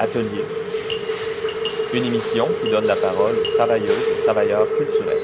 Atelier, une émission qui donne la parole aux travailleuses et travailleurs culturels.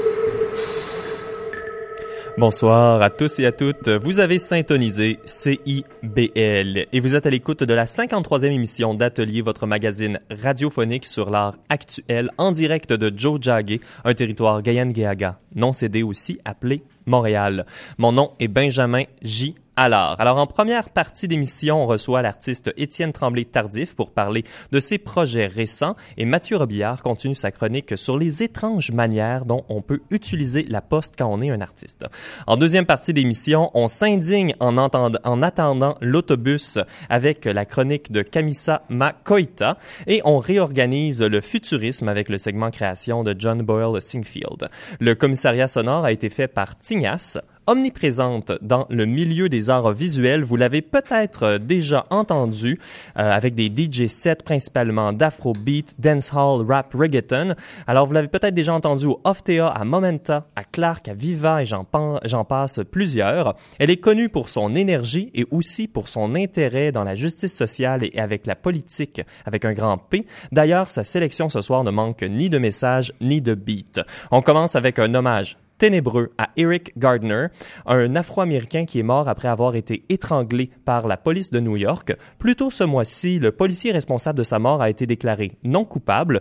Bonsoir à tous et à toutes. Vous avez syntonisé CIBL et vous êtes à l'écoute de la 53e émission d'Atelier, votre magazine radiophonique sur l'art actuel en direct de Joe Jagge, un territoire Gayan-Geaga, non cédé aussi appelé Montréal. Mon nom est Benjamin J. Alors, alors en première partie d'émission, on reçoit l'artiste Étienne Tremblay-Tardif pour parler de ses projets récents et Mathieu Robillard continue sa chronique sur les étranges manières dont on peut utiliser la poste quand on est un artiste. En deuxième partie d'émission, on s'indigne en, en attendant l'autobus avec la chronique de Kamisa Makoita et on réorganise le futurisme avec le segment création de John Boyle Singfield. Le commissariat sonore a été fait par Tignas, omniprésente dans le milieu des arts visuels. Vous l'avez peut-être déjà entendu euh, avec des DJ sets principalement d'afrobeat, dancehall, rap, reggaeton. Alors vous l'avez peut-être déjà entendu au Oftea, à Momenta, à Clark, à Viva et j'en passe plusieurs. Elle est connue pour son énergie et aussi pour son intérêt dans la justice sociale et avec la politique avec un grand P. D'ailleurs, sa sélection ce soir ne manque ni de messages ni de beats. On commence avec un hommage ténébreux à Eric Gardner, un Afro-Américain qui est mort après avoir été étranglé par la police de New York. Plus tôt ce mois-ci, le policier responsable de sa mort a été déclaré non coupable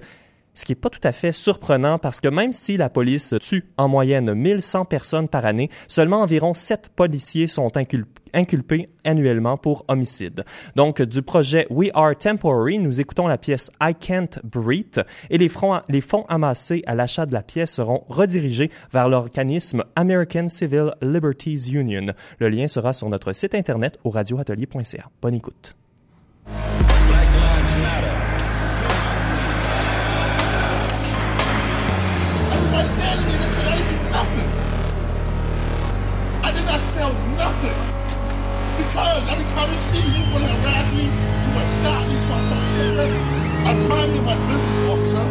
ce qui n'est pas tout à fait surprenant parce que même si la police tue en moyenne 1100 personnes par année, seulement environ 7 policiers sont inculpés annuellement pour homicide. Donc, du projet We Are Temporary, nous écoutons la pièce I Can't Breathe et les, les fonds amassés à l'achat de la pièce seront redirigés vers l'organisme American Civil Liberties Union. Le lien sera sur notre site internet au radioatelier.ca. Bonne écoute. I'm minding my business, officer.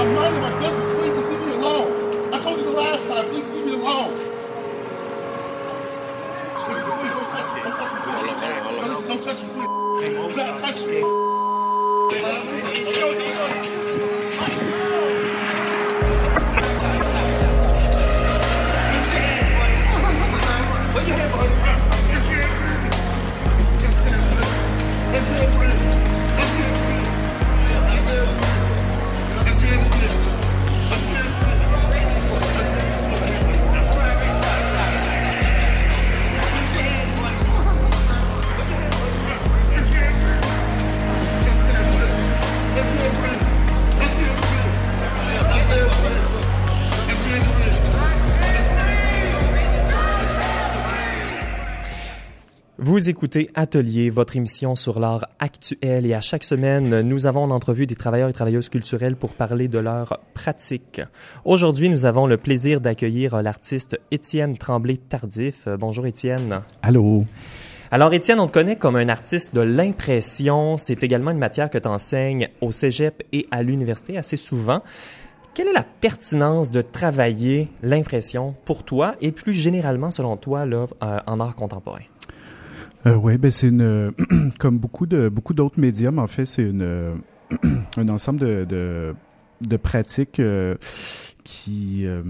I'm minding my business. Please just leave me alone. I told you the last time. Please leave me alone. Please, please, don't touch me. Don't touch me. Hold on, hold on. Don't touch me, please. Do not touch me. Vous écoutez Atelier, votre émission sur l'art actuel et à chaque semaine, nous avons en entrevue des travailleurs et travailleuses culturelles pour parler de leur pratique. Aujourd'hui, nous avons le plaisir d'accueillir l'artiste Étienne Tremblay-Tardif. Bonjour Étienne. Allô. Alors, Étienne, on te connaît comme un artiste de l'impression. C'est également une matière que tu enseignes au cégep et à l'université assez souvent. Quelle est la pertinence de travailler l'impression pour toi et plus généralement, selon toi, là, euh, en art contemporain? Euh, oui, ben c'est une comme beaucoup de beaucoup d'autres médiums, en fait, c'est une un ensemble de, de, de pratiques euh, qui, euh,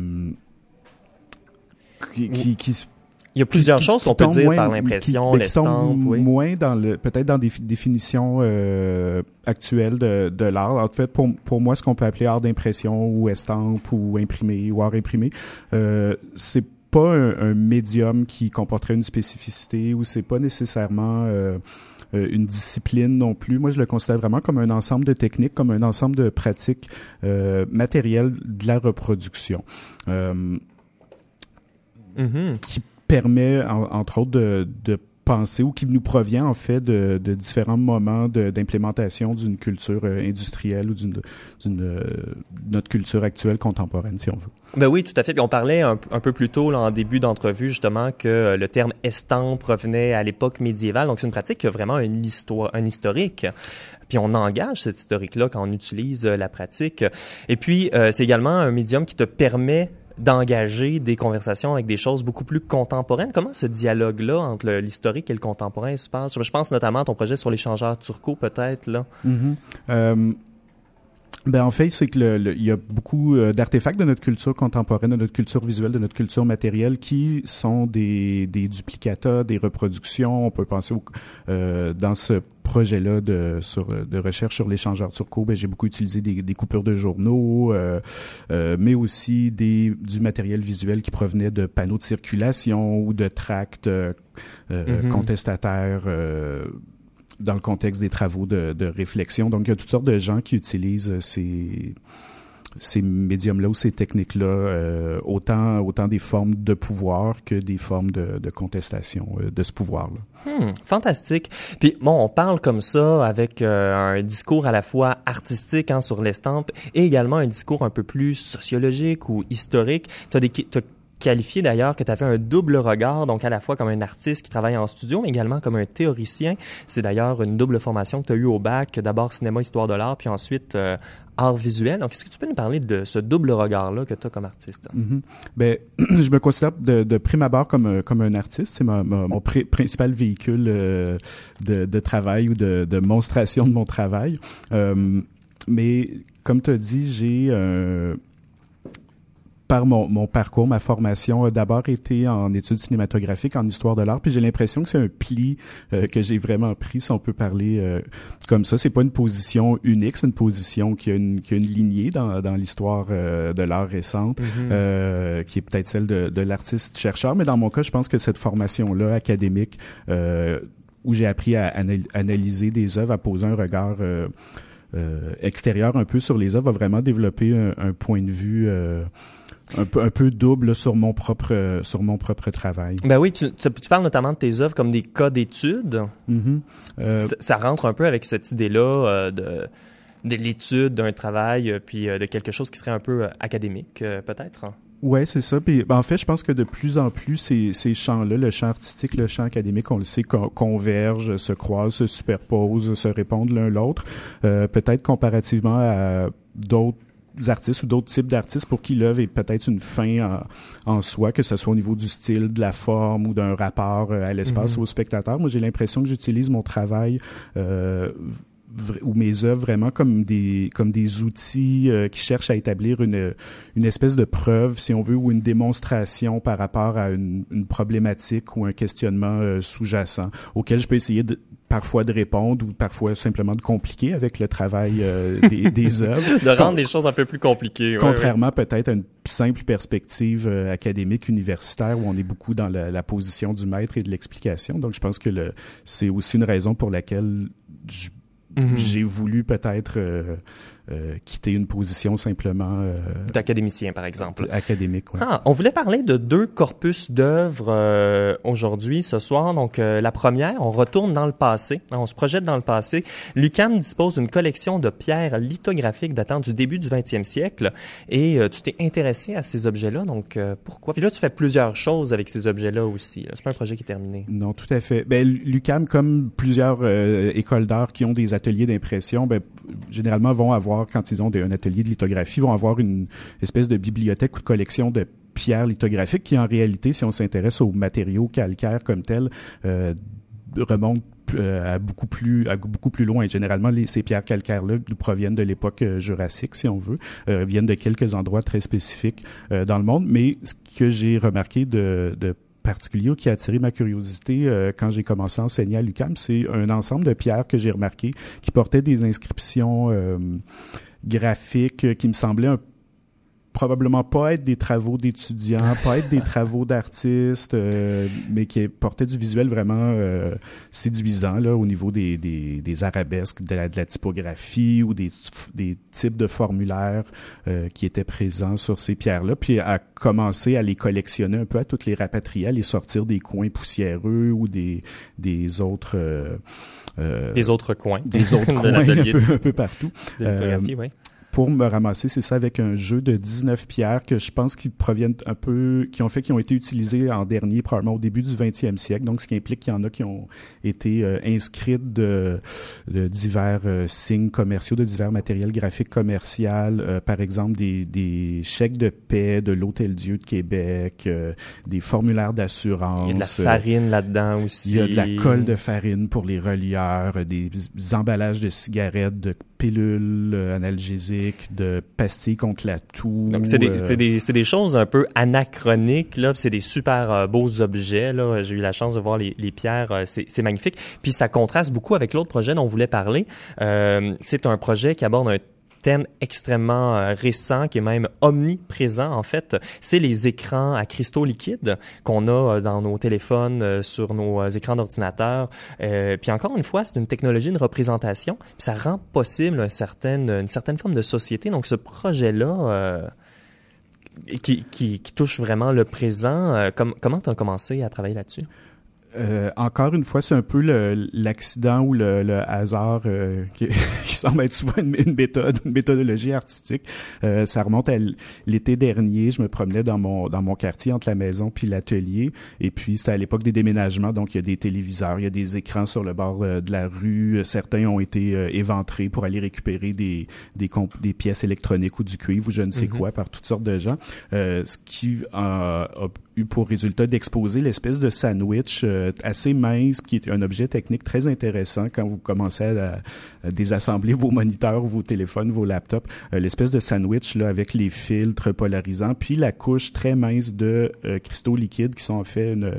qui, qui, qui, il y a plusieurs choses qu'on peut dire par l'impression, l'estampe, oui. Moins dans le, peut-être dans des définitions euh, actuelles de, de l'art. En fait, pour, pour moi, ce qu'on peut appeler art d'impression ou estampe ou imprimé ou art imprimé, euh, c'est pas un, médium qui comporterait une spécificité ou c'est pas nécessairement euh, euh, une discipline non plus. Moi, je le considère vraiment comme un ensemble de techniques, comme un ensemble de pratiques euh, matérielles de la reproduction. Mm-hmm. qui permet, entre autres, de, de pensée ou qui nous provient en fait de, différents moments d'implémentation d'une culture euh, industrielle ou d'une euh, notre culture actuelle contemporaine, si on veut. Ben oui, tout à fait. Puis on parlait un, peu plus tôt là, en début d'entrevue justement que le terme estampe revenait à l'époque médiévale. Donc c'est une pratique qui a vraiment une histoire, un historique. Puis on engage cet historique-là quand on utilise euh, la pratique. Et puis c'est également un médium qui te permet d'engager des conversations avec des choses beaucoup plus contemporaines. Comment ce dialogue-là entre l'historique et le contemporain se passe? Je pense notamment à ton projet sur l'échangeur turco, peut-être. Mm-hmm. Euh, ben en fait, c'est que il y a beaucoup euh, d'artefacts de notre culture contemporaine, de notre culture visuelle, de notre culture matérielle qui sont des, des duplicata, des reproductions. On peut penser euh, dans ce projet-là de, sur, de recherche sur l'échangeur turco, ben, j'ai beaucoup utilisé des, des, coupures de journaux, euh, euh, mais aussi des, du matériel visuel qui provenait de panneaux de circulation ou de tracts euh, mm-hmm. contestataires dans le contexte des travaux de, de, réflexion. Donc, il y a toutes sortes de gens qui utilisent ces ces médiums-là ou ces techniques-là, euh, autant, autant des formes de pouvoir que des formes de, contestation euh, de ce pouvoir-là. Hmm, fantastique. Puis bon, on parle comme ça avec euh, un discours à la fois artistique hein, sur l'estampe et également un discours un peu plus sociologique ou historique. Tu as des, qualifié d'ailleurs que tu avais un double regard, donc à la fois comme un artiste qui travaille en studio, mais également comme un théoricien. C'est d'ailleurs une double formation que tu as eue au bac, d'abord cinéma, histoire de l'art, puis ensuite art visuel. Donc, est-ce que tu peux nous parler de ce double regard-là que tu as comme artiste? Ben, je me considère de, prime abord comme, comme un artiste. C'est mon principal véhicule euh, de, travail ou de, monstration de mon travail. Euh, mais comme tu as dit, j'ai par mon, mon, parcours, ma formation a d'abord été en études cinématographiques, en histoire de l'art, puis j'ai l'impression que c'est un pli euh, que j'ai vraiment pris, si on peut parler euh, comme ça. C'est pas une position unique, c'est une position qui a une, qui a une lignée dans, dans l'histoire euh, de l'art récente, mm-hmm. qui est peut-être celle de, de l'artiste-chercheur, mais dans mon cas, je pense que cette formation-là académique, où j'ai appris à analyser des œuvres, à poser un regard extérieur un peu sur les œuvres, a vraiment développé un, un point de vue un peu, un peu double sur mon propre sur mon propre travail. Ben oui, tu, tu, parles notamment de tes œuvres comme des cas d'études. Mm-hmm. Euh, ça, rentre un peu avec cette idée-là euh, de de l'étude d'un travail euh, puis de quelque chose qui serait un peu académique peut-être? Ouais, c'est ça. Puis, ben, en fait, je pense que de plus en plus, ces, ces champs-là, le champ artistique, le champ académique, on le sait, convergent, se croisent, se superposent, se répondent l'un l'autre. Peut-être comparativement à d'autres artistes ou d'autres types d'artistes pour qui l'œuvre est peut-être une fin en, soi, que ce soit au niveau du style, de la forme ou d'un rapport euh, à l'espace mhm. ou au spectateur. Moi, j'ai l'impression que j'utilise mon travail euh, ou mes œuvres vraiment comme des comme des outils euh, qui cherchent à établir une une espèce de preuve si on veut ou une démonstration par rapport à une, une problématique ou un questionnement sous-jacent auquel je peux essayer de, parfois de répondre ou parfois simplement de compliquer avec le travail euh, des, des œuvres. de rendre des choses un peu plus compliquées. Contrairement peut-être à une simple perspective euh, académique universitaire où on est beaucoup dans la, la position du maître et de l'explication. Donc je pense que le, c'est aussi une raison pour laquelle mm-hmm. j'ai voulu peut-être euh, euh, quitter une position simplement euh, d'académicien par exemple. académique ouais. ah, on voulait parler de deux corpus d'œuvres euh, aujourd'hui ce soir. Donc la première on retourne dans le passé. On se projette dans le passé. Lucam dispose d'une collection de pierres lithographiques datant du début du 20e siècle. Et tu t'es intéressé à ces objets là donc pourquoi? Puis là tu fais plusieurs choses avec ces objets là. Aussi c'est pas un projet qui est terminé. Non tout à fait. Ben Lucam comme plusieurs écoles d'art qui ont des ateliers d'impression ben généralement vont avoir quand ils ont un atelier de lithographie, vont avoir une espèce de bibliothèque ou de collection de pierres lithographiques qui, en réalité, si on s'intéresse aux matériaux calcaires comme tels, euh, remontent euh, à beaucoup plus beaucoup plus loin. Généralement, ces pierres calcaires-là proviennent de l'époque euh, jurassique, si on veut, euh, viennent de quelques endroits très spécifiques dans le monde. Mais ce que j'ai remarqué de particulier qui a attiré ma curiosité euh, quand j'ai commencé à enseigner à l'UCAM, c'est un ensemble de pierres que j'ai remarqué qui portaient des inscriptions euh, graphiques qui me semblaient un probablement pas être des travaux d'étudiants, pas être des travaux d'artistes, euh, mais qui portaient du visuel vraiment euh, séduisant là, au niveau des, des, des arabesques, de la, de la, typographie ou des, des types de formulaires euh, qui étaient présents sur ces pierres-là, puis à commencer à les collectionner un peu, à toutes les rapatrier, à les sortir des coins poussiéreux ou des, des autres... Euh, des autres coins. Des autres coins un peu, un peu, partout. De oui pour me ramasser, c'est ça, avec un jeu de 19 pierres que je pense qu'ils proviennent un peu, qui ont fait, qui ont été utilisés en dernier, probablement au début du 20e siècle. Donc, ce qui implique qu'il y en a qui ont été euh, inscrites de, de divers euh, signes commerciaux, de divers matériels graphiques commerciaux, euh, par exemple des, des chèques de paix de l'Hôtel Dieu de Québec, des formulaires d'assurance. Il y a de la farine là-dedans aussi. Il y a de la colle de farine pour les relieurs, des emballages de cigarettes, de pilules analgésiques, de pastilles contre la toux. Donc, c'est des, euh, des, des, choses un peu anachroniques, là. C'est des super euh, beaux objets, là. J'ai eu la chance de voir les, les pierres. Euh, c'est magnifique. Puis ça contraste beaucoup avec l'autre projet dont on voulait parler. c'est un projet qui aborde un thème extrêmement euh, récent qui est même omniprésent en fait, c'est les écrans à cristaux liquides qu'on a euh, dans nos téléphones, euh, sur nos écrans d'ordinateur. puis encore une fois, c'est une technologie de représentation, puis ça rend possible une certaine, forme de société. Donc ce projet-là... Qui, qui, touche vraiment le présent. comment tu as commencé à travailler là-dessus? Euh, encore une fois, c'est un peu l'accident ou le, le hasard euh, qui, qui, semble être souvent une, méthode, une méthodologie artistique. Euh, ça remonte à l'été dernier. Je me promenais dans mon dans mon quartier entre la maison puis l'atelier. Et puis c'était à l'époque des déménagements, donc il y a des téléviseurs, il y a des écrans sur le bord de la rue. Certains ont été éventrés pour aller récupérer des des, des pièces électroniques ou du cuivre ou je ne sais mm-hmm. quoi par toutes sortes de gens. ce qui a, a pour résultat d'exposer l'espèce de sandwich euh, assez mince, qui est un objet technique très intéressant quand vous commencez à, désassembler vos moniteurs, vos téléphones, vos laptops. Euh, l'espèce de sandwich là avec les filtres polarisants, puis la couche très mince de euh, cristaux liquides qui sont en fait une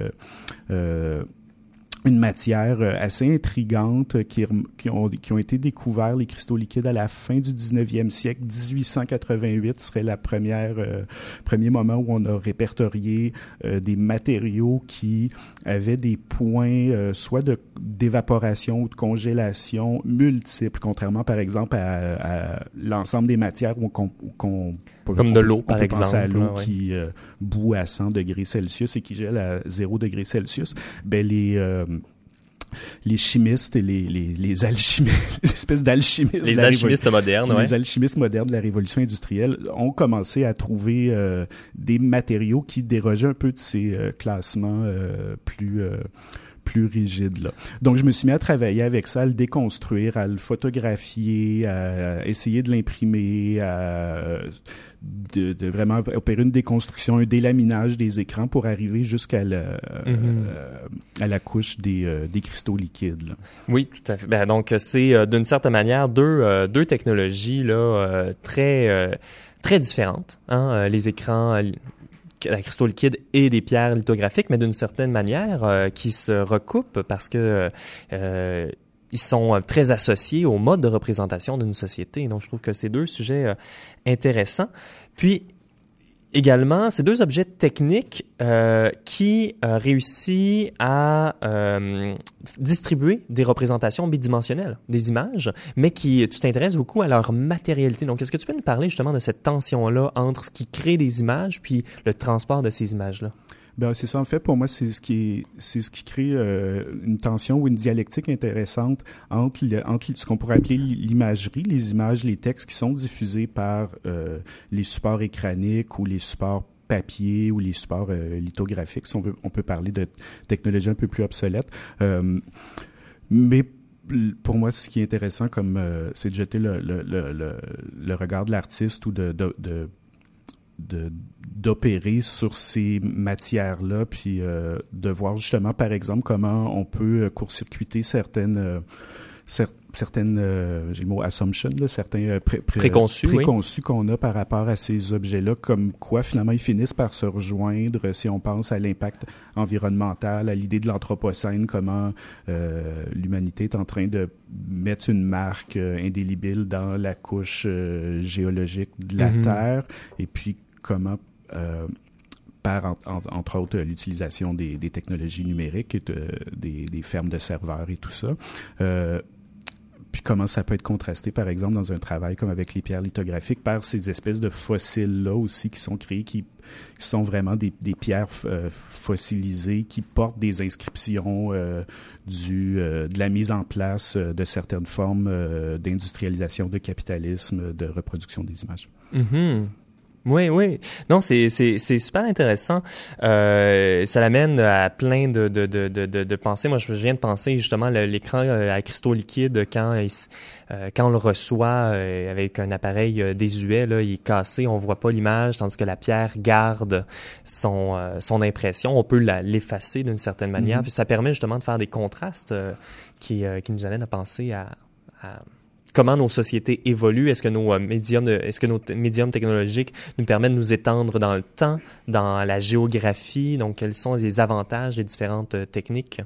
une matière euh, assez intrigante qui, qui, ont, qui ont été découverts, les cristaux liquides, à la fin du 19e siècle. 1888 serait la première euh, premier moment où on a répertorié euh, des matériaux qui avaient des points soit de d'évaporation ou de congélation multiples, contrairement par exemple à, l'ensemble des matières qu'on qu'on comme de l'eau, par exemple. à l'eau qui euh, bout à 100 degrés Celsius et qui gèle à 0 degrés Celsius. Ben, les, euh, les chimistes et les, les, les alchimistes, les espèces d'alchimistes. Les alchimistes modernes, Les alchimistes modernes de la révolution industrielle ont commencé à trouver euh, des matériaux qui dérogeaient un peu de ces classements plus plus rigide. Là. Donc, je me suis mis à travailler avec ça, à le déconstruire, à le photographier, à essayer de l'imprimer, à de, de, vraiment opérer une déconstruction, un délaminage des écrans pour arriver jusqu'à la, mm-hmm. à la couche des, euh, des cristaux liquides. Là. Oui, tout à fait. Ben, donc, c'est euh, d'une certaine manière deux, euh, deux technologies là, très, très différentes. Hein? Les écrans la cristaux liquide et des pierres lithographiques, mais d'une certaine manière euh, qui se recoupent parce que euh, ils sont très associés au mode de représentation d'une société. Donc, je trouve que c'est deux sujets euh, intéressants. Puis, également, ces deux objets techniques euh, qui euh, réussissent à euh, distribuer des représentations bidimensionnelles, des images, mais qui, tu t'intéresses beaucoup à leur matérialité. Donc, est-ce que tu peux nous parler justement de cette tension-là entre ce qui crée des images puis le transport de ces images-là? Ben, c'est ça. En fait, pour moi, c'est ce qui c'est ce qui crée euh, une tension ou une dialectique intéressante entre, entre ce qu'on pourrait appeler l'imagerie, les images, les textes qui sont diffusés par euh, les supports écraniques ou les supports papier ou les supports euh, lithographiques, on, veut, on peut parler de technologies un peu plus obsolètes. mais pour moi, ce qui est intéressant, comme c'est de jeter le, le, le, regard de l'artiste ou de d'opérer sur ces matières-là, puis euh, de voir justement, par exemple, comment on peut euh, court-circuiter certaines, euh, certaines, j'ai le mot assumption, là, certains préconçus, préconçus qu'on a par rapport à ces objets-là, comme quoi finalement ils finissent par se rejoindre si on pense à l'impact environnemental, à l'idée de l'anthropocène, comment l'humanité est en train de mettre une marque indélébile dans la couche géologique de la mm-hmm. Terre, et puis comment euh, par, entre autres, l'utilisation des, technologies numériques, et des, fermes de serveurs et tout ça. Euh, puis comment ça peut être contrasté, par exemple, dans un travail comme avec les pierres lithographiques, par ces espèces de fossiles-là aussi qui sont créés, qui sont vraiment des, pierres euh, fossilisées qui portent des inscriptions euh, du, de la mise en place de certaines formes d'industrialisation, de capitalisme, de reproduction des images. Mm-hmm. Oui, oui. Non, c'est super intéressant. Euh, ça l'amène à plein de, de, de, de, de pensées. Moi, je viens de penser justement l'écran euh, à cristaux liquides quand euh, quand on le reçoit euh, avec un appareil désuet, là, il est cassé, on voit pas l'image, tandis que la pierre garde son son impression. On peut l'effacer d'une certaine manière. Mm-hmm. Puis ça permet justement de faire des contrastes qui qui nous amènent à penser à, à comment nos sociétés évoluent, est-ce que nos euh, médiums, est-ce que nos médiums technologiques nous permettent de nous étendre dans le temps, dans la géographie, donc quels sont les avantages des différentes euh, techniques?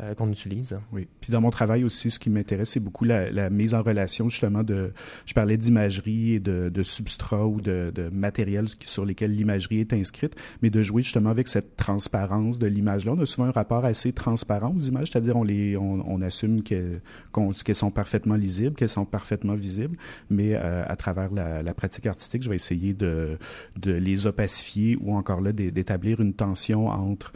Euh, qu'on utilise. Oui. Puis dans mon travail aussi, ce qui m'intéresse, c'est beaucoup la, mise en relation justement de, je parlais d'imagerie et de, substrat ou de, matériel sur lesquels l'imagerie est inscrite, mais de jouer justement avec cette transparence de l'image-là. On a souvent un rapport assez transparent aux images, c'est-à-dire on assume qu'elles sont parfaitement lisibles, qu'elles sont parfaitement visibles, mais euh, à travers la, pratique artistique, je vais essayer de, les opacifier ou encore là d'établir une tension entre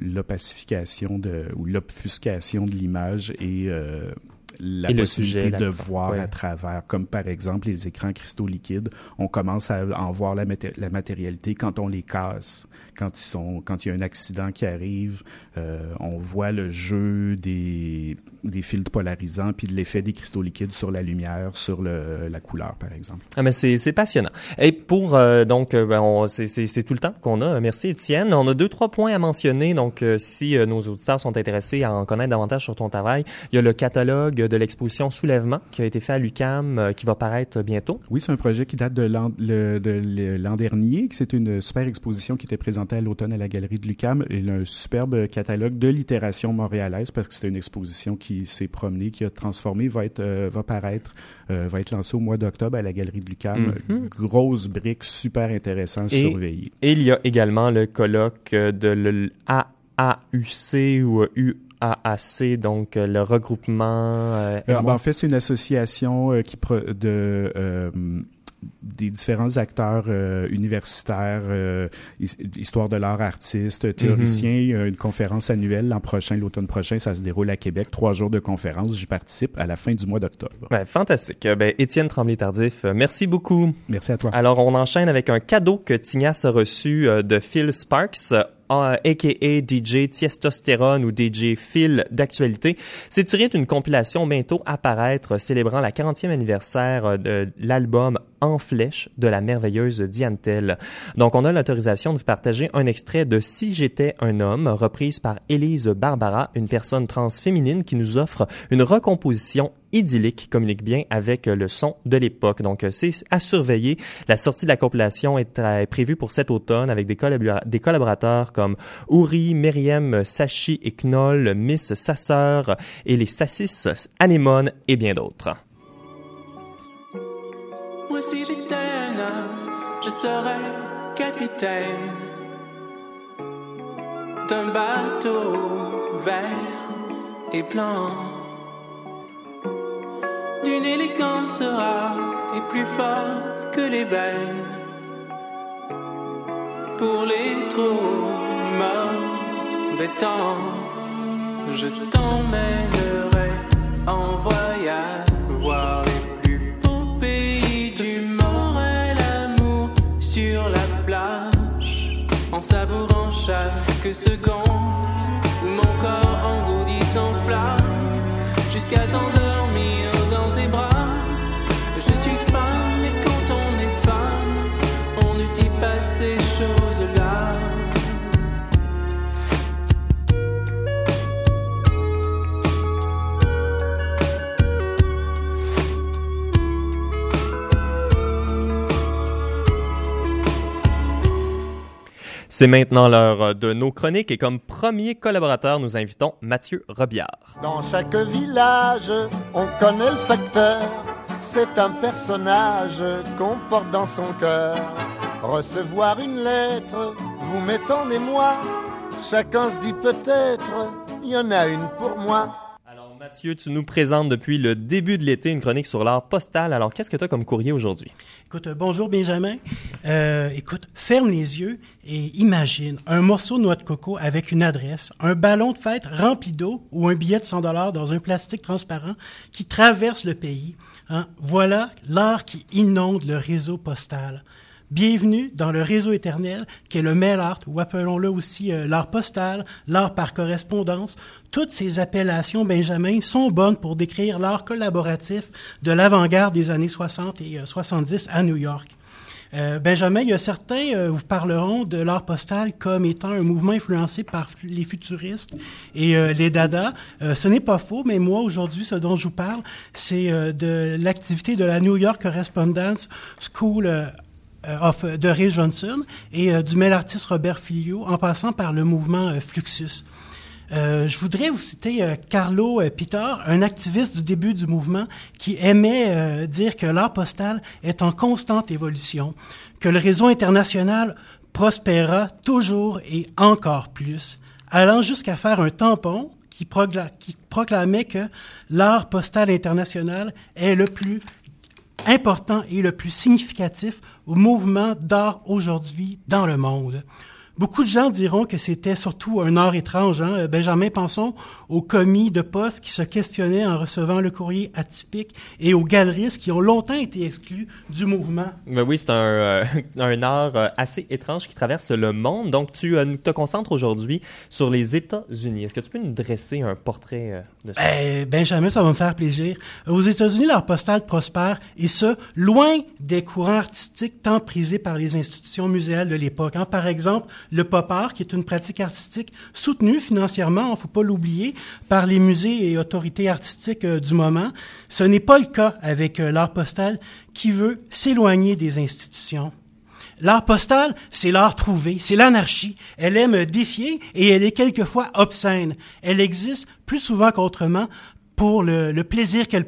l'opacification de ou l'obfuscation de l'image et euh, la possibilité de voir à travers, comme par exemple les écrans cristaux liquides, on commence à en voir la, la matérialité quand on les casse, quand ils sont, quand il y a un accident qui arrive, euh, on voit le jeu des, des filtres polarisants puis de l'effet des cristaux liquides sur la lumière, sur le, la couleur par exemple. Ah mais c'est c'est passionnant. Et pour euh, donc euh, ben, c'est c'est tout le temps qu'on a. Merci Étienne. On a deux trois points à mentionner. Donc si nos auditeurs sont intéressés à en connaître davantage sur ton travail, il y a le catalogue de l'exposition Soulèvement qui a été fait à l'UCAM, qui va paraître bientôt. Oui, c'est un projet qui date de l'an, de l'an dernier. C'est une super exposition qui était présentée à l'automne à la galerie de l'UCAM. Il a un superbe catalogue de littération montréalaise parce que c'est une exposition qui s'est promenée, qui a transformé, va être, euh, va paraître, euh, va être lancée au mois d'octobre à la galerie de l'UCAM. Mm Grosse brique, super intéressant, surveillée. Et il y a également le colloque de l'AAUC ou U AAC, donc euh, le regroupement. Euh, euh, ben, en fait, c'est une association qui de des différents acteurs universitaires, histoire de l'art, artistes, théoriciens. Il y a une conférence annuelle l'an prochain, l'automne prochain, ça se déroule à Québec. Trois jours de conférence. J'y participe à la fin du mois d'octobre. Ben, fantastique. Ben, Étienne Tremblay-Tardif, merci beaucoup. Merci à toi. Alors, on enchaîne avec un cadeau que Tignas a reçu de Phil Sparks aka DJ Tiestostérone ou DJ Phil d'actualité, c'est tiré d'une compilation bientôt à paraître célébrant la 40e anniversaire de l'album En flèche de la merveilleuse Diane. Donc on a l'autorisation de partager un extrait de Si j'étais un homme, reprise par Élise Barbara, une personne trans féminine qui nous offre une recomposition idyllique qui communique bien avec le son de l'époque. Donc, c'est à surveiller. La sortie de la compilation est, euh, prévue pour cet automne avec des, collaborateurs comme Uri, Myriam, Sachi et Knoll, Miss Sasseur et les Sassis, Anémone et bien d'autres. Si j'étais un homme, je serais capitaine d'un bateau vert et blanc. D'une élégance rare et plus fort que les belles. Pour les trop mauvais temps, je t'emmènerai en voyage sur la plage en savourant chaque seconde. Mon corps engourdi s'enflamme jusqu'à s'endormir C'est maintenant l'heure de nos chroniques et comme premier collaborateur, nous invitons Mathieu Robillard. Dans chaque village, on connaît le facteur. C'est un personnage qu'on porte dans son cœur. Recevoir une lettre, vous mettons et moi. Chacun se dit peut-être, il y en a une pour moi. Mathieu, tu nous présentes depuis le début de l'été une chronique sur l'art postal. Alors, qu'est-ce que tu as comme courrier aujourd'hui? Écoute, euh, bonjour Benjamin. Euh, écoute, ferme les yeux et imagine un morceau de noix de coco avec une adresse, un ballon de fête rempli d'eau ou un billet de 100 dollars dans un plastique transparent qui traverse le pays. Hein? Voilà l'art qui inonde le réseau postal. Bienvenue dans le réseau éternel qu'est le mail art, ou appelons-le aussi euh, l'art postal, l'art par correspondance. Toutes ces appellations, Benjamin, sont bonnes pour décrire l'art collaboratif de l'avant-garde des années 60 et 70 à New York. Euh, Benjamin, il y a certains euh, vous parleront de l'art postal comme étant un mouvement influencé par les futuristes et euh, les dada. Euh, ce n'est pas faux, mais moi aujourd'hui, ce dont je vous parle, c'est euh, de l'activité de la New York Correspondence School euh, of, de Ray Johnson et euh, du mail artiste Robert Filio, en passant par le mouvement euh, Fluxus. Euh, je voudrais vous citer euh, Carlo euh, un activiste du début du mouvement qui aimait euh, dire que l'art postal est en constante évolution, que le réseau international prospérera toujours et encore plus, allant jusqu'à faire un tampon qui proclamait que l'art postal international est le plus important et le plus significatif au mouvement d'art aujourd'hui dans le monde. Beaucoup de gens diront que c'était surtout un art étrange. Hein? Benjamin, pensons aux commis de poste qui se questionnaient en recevant le courrier atypique et aux galeristes qui ont longtemps été exclus du mouvement. Ben oui, c'est un, euh, un art euh, assez étrange qui traverse le monde. Donc, tu euh, te concentres aujourd'hui sur les États-Unis. Est-ce que tu peux nous dresser un portrait euh, de ça? Ben, Benjamin, ça va me faire plaisir. Aux États-Unis, l'art postal prospère, et ce, loin des courants artistiques tant prisés par les institutions muséales de l'époque. hein. Par exemple, le pop art, qui est une pratique artistique soutenue financièrement, il faut pas l'oublier, par les musées et autorités artistiques euh, du moment. Ce n'est pas le cas avec euh, l'art postal, qui veut s'éloigner des institutions. L'art postal, c'est l'art trouvé, c'est l'anarchie. Elle aime défier et elle est quelquefois obscène. Elle existe plus souvent qu'autrement pour le, le plaisir qu'elle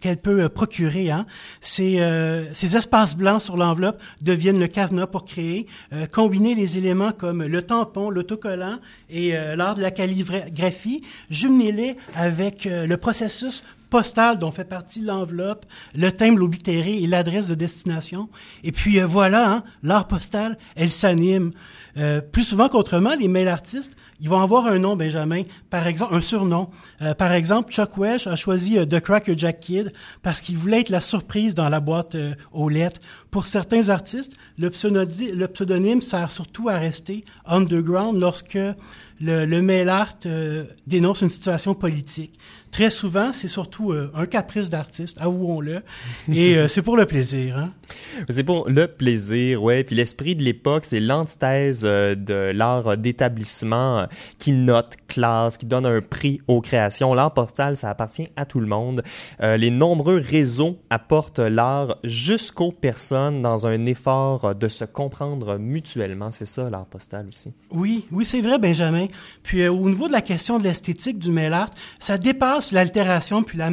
qu'elle peut euh, procurer. Hein. Ces, euh, ces espaces blancs sur l'enveloppe deviennent le cadenas pour créer, euh, combiner les éléments comme le tampon, l'autocollant et euh, l'art de la calligraphie, jumelez-les avec euh, le processus postal dont fait partie l'enveloppe, le timbre oblitéré et l'adresse de destination. Et puis voilà, hein, l'art postal, elle s'anime. Euh, plus souvent qu'autrement, les mail artistes, ils vont avoir un nom, Benjamin, par exemple, un surnom. Euh, par exemple, Chuck Welch a choisi euh, The Cracker Jack Kid parce qu'il voulait être la surprise dans la boîte euh, aux lettres. Pour certains artistes, le pseudonyme sert surtout à rester underground lorsque le, le mail art euh, dénonce une situation politique. Très souvent, c'est surtout euh, un caprice d'artiste, avouons-le, et euh, c'est pour le plaisir. Hein? C'est pour le plaisir, ouais. Puis l'esprit de l'époque, c'est l'antithèse de l'art d'établissement qui note, classe, qui donne un prix aux créations. L'art postal, ça appartient à tout le monde. Les nombreux réseaux apportent l'art jusqu'aux personnes dans un effort de se comprendre mutuellement. C'est ça, l'art postal aussi. Oui, oui, c'est vrai, Benjamin. Puis euh, au niveau de la question de l'esthétique du mail art, ça dépasse l'altération puis la,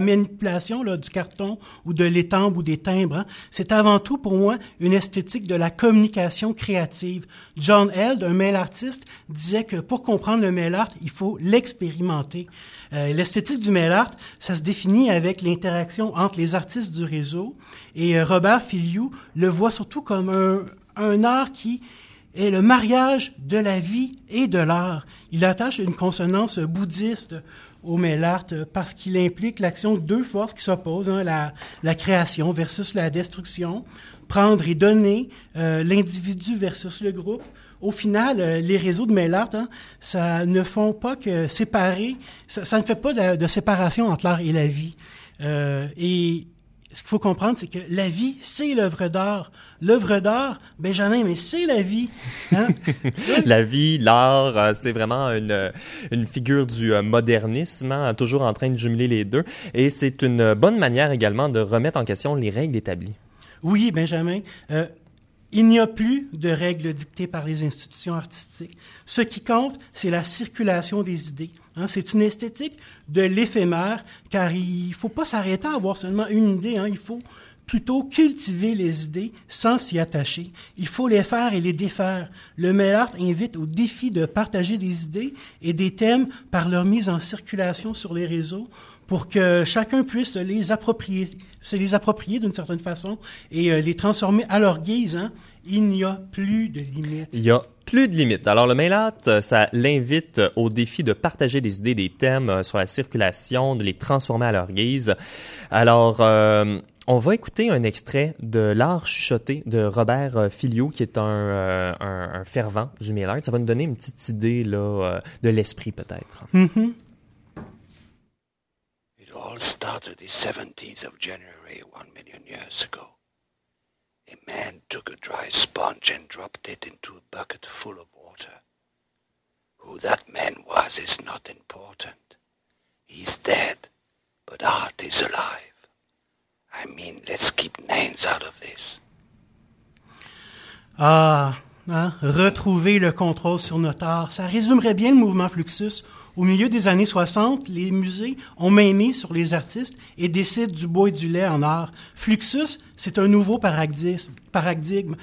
manipulation là, du carton ou de l'étampe ou des timbres. hein. C'est avant tout pour moi une esthétique de la communication créative. John Held, un mail artiste, disait que pour comprendre le mail art, il faut l'expérimenter. Euh, L'esthétique du mail art, ça se définit avec l'interaction entre les artistes du réseau. Et euh, Robert Filiou le voit surtout comme un art qui est le mariage de la vie et de l'art. Il attache une consonance bouddhiste au mail art euh, parce qu'il implique l'action de deux forces qui s'opposent, hein, la, la création versus la destruction, prendre et donner, euh, l'individu versus le groupe. Au final, euh, les réseaux de mail art, hein, ça ne font pas que séparer, ça, ça ne fait pas de, de séparation entre l'art et la vie. Euh, et ce qu'il faut comprendre, c'est que la vie, c'est l'œuvre d'art. L'œuvre d'art, Benjamin, mais c'est la vie. Hein? La vie, l'art, euh, c'est vraiment une, euh, une figure du euh, modernisme, hein, toujours en train de jumeler les deux. Et c'est une bonne manière également de remettre en question les règles établies. Oui, Benjamin. Euh, il n'y a plus de règles dictées par les institutions artistiques. Ce qui compte, c'est la circulation des idées. Hein, c'est une esthétique de l'éphémère, car il faut pas s'arrêter à avoir seulement une idée. Hein, il faut plutôt cultiver les idées sans s'y attacher. Il faut les faire et les défaire. Le mail art invite au défi de partager des idées et des thèmes par leur mise en circulation sur les réseaux pour que chacun puisse les approprier, se les approprier d'une certaine façon et euh, les transformer à leur guise. Hein. Il n'y a plus de limites. Il y a plus de limites. Alors le mail out, euh, ça l'invite au défi de partager des idées, des thèmes euh, sur la circulation, de les transformer à leur guise. Alors euh, on va écouter un extrait de L'art chuchoté de Robert euh, Filio, qui est un, euh, un, un fervent du mail art. Ça va nous donner une petite idée là, euh, de l'esprit peut-être. Mhm. It all started the 17th of January one million years ago. A man took a dry sponge and dropped it into a bucket full of water. Who that man was is not important. He's dead, but art is alive. I mean, let's keep names out of this. Ah, hein, retrouver le contrôle sur notre art. Ça résumerait bien le mouvement Fluxus. Au milieu des années 60, les musées ont mise sur les artistes et décident du bois et du lait en art. Fluxus, c'est un nouveau paradigme.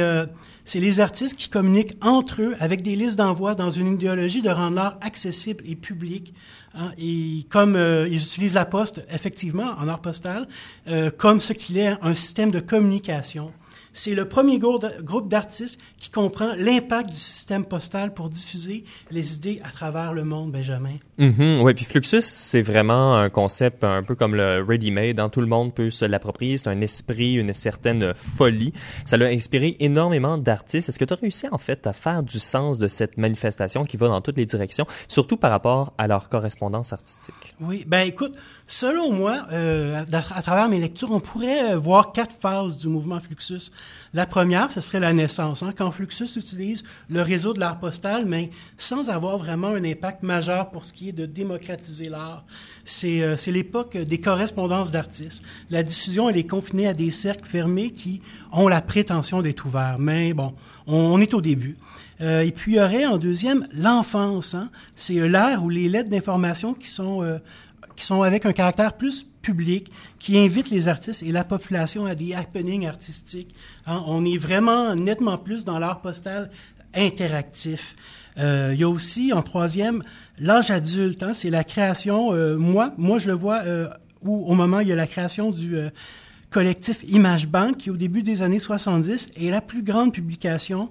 euh, c'est les artistes qui communiquent entre eux avec des listes d'envoi dans une idéologie de rendre l'art accessible et public. hein. et comme euh, ils utilisent la poste, effectivement, en art postal, euh, comme ce qu'il est un système de communication. C'est le premier groupe d'artistes qui comprend l'impact du système postal pour diffuser les idées à travers le monde, Benjamin. Mhm, ouais, puis Fluxus, c'est vraiment un concept un peu comme le ready-made. Hein, tout le monde peut se l'approprier. C'est un esprit, une certaine folie. Ça l'a inspiré énormément d'artistes. Est-ce que tu as réussi en fait à faire du sens de cette manifestation qui va dans toutes les directions, surtout par rapport à leur correspondance artistique? Oui, ben écoute, selon moi, euh, à, travers mes lectures, on pourrait euh, voir quatre phases du mouvement Fluxus. La première, ce serait la naissance, hein, quand Fluxus utilise le réseau de l'art postal, mais sans avoir vraiment un impact majeur pour ce qui est de démocratiser l'art. C'est euh, l'époque des correspondances d'artistes. La diffusion, elle est confinée à des cercles fermés qui ont la prétention d'être ouverts. Mais bon, on, on est au début. Euh, et puis, il y aurait en deuxième l'enfance. Hein. C'est euh, l'ère où les lettres d'information qui sont euh, qui sont avec un caractère plus public, qui invitent les artistes et la population à des happenings artistiques. Hein, on est vraiment nettement plus dans l'art postal interactif. Euh, il y a aussi, en troisième, l'âge adulte. Hein, c'est la création, euh, moi, moi je le vois euh, où, au moment, il y a la création du collectif Image Bank, qui au début des années 70 est la plus grande publication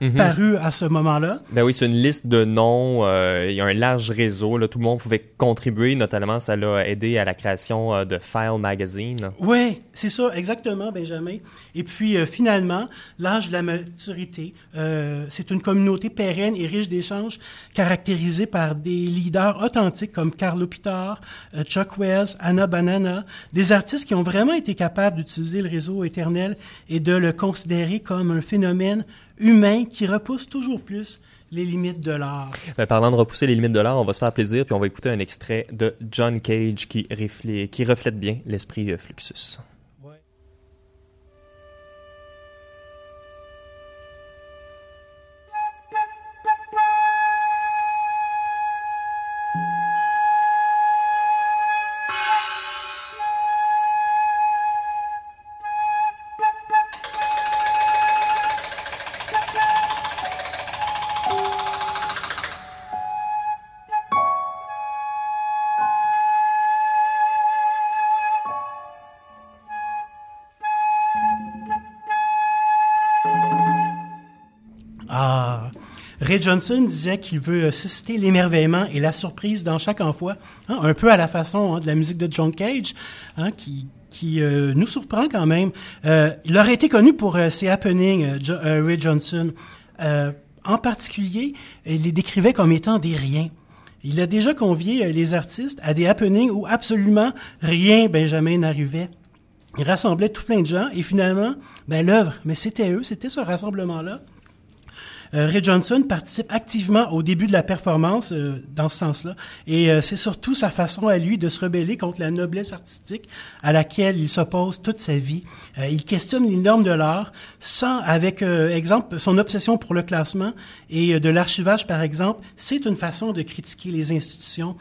Mhm. parue à ce moment-là. Ben oui, c'est une liste de noms. euh, il y a un large réseau. Là, tout le monde pouvait contribuer. Notamment, ça l'a aidé à la création euh, de File Magazine. Oui, c'est ça, exactement, Benjamin. Et puis, euh, finalement, l'âge de la maturité, euh, c'est une communauté pérenne et riche d'échanges caractérisée par des leaders authentiques comme Carlo Pitar, euh, Chuck Wells, Anna Banana, des artistes qui ont vraiment été capables d'utiliser le réseau éternel et de le considérer comme un phénomène humain qui repousse toujours plus les limites de l'art. Ben, parlant de repousser les limites de l'art, on va se faire plaisir puis on va écouter un extrait de John Cage qui, reflète, bien l'esprit euh, Fluxus. Ray Johnson disait qu'il veut euh, susciter l'émerveillement et la surprise dans chaque envoi, hein, un peu à la façon hein, de la musique de John Cage, hein, qui, euh, nous surprend quand même. Euh, il aurait été connu pour ses happenings, Ray Johnson. En particulier, il les décrivait comme étant des riens. Il a déjà convié les artistes à des happenings où absolument rien, Benjamin, n'arrivait. Il rassemblait tout plein de gens et finalement, ben l'œuvre, mais c'était eux, c'était ce rassemblement-là. Euh, Ray Johnson participe activement au début de la performance euh, dans ce sens-là, et euh, c'est surtout sa façon à lui de se rebeller contre la noblesse artistique à laquelle il s'oppose toute sa vie. Il questionne les normes de l'art, sans, avec exemple, son obsession pour le classement et de l'archivage, par exemple, c'est une façon de critiquer les institutions.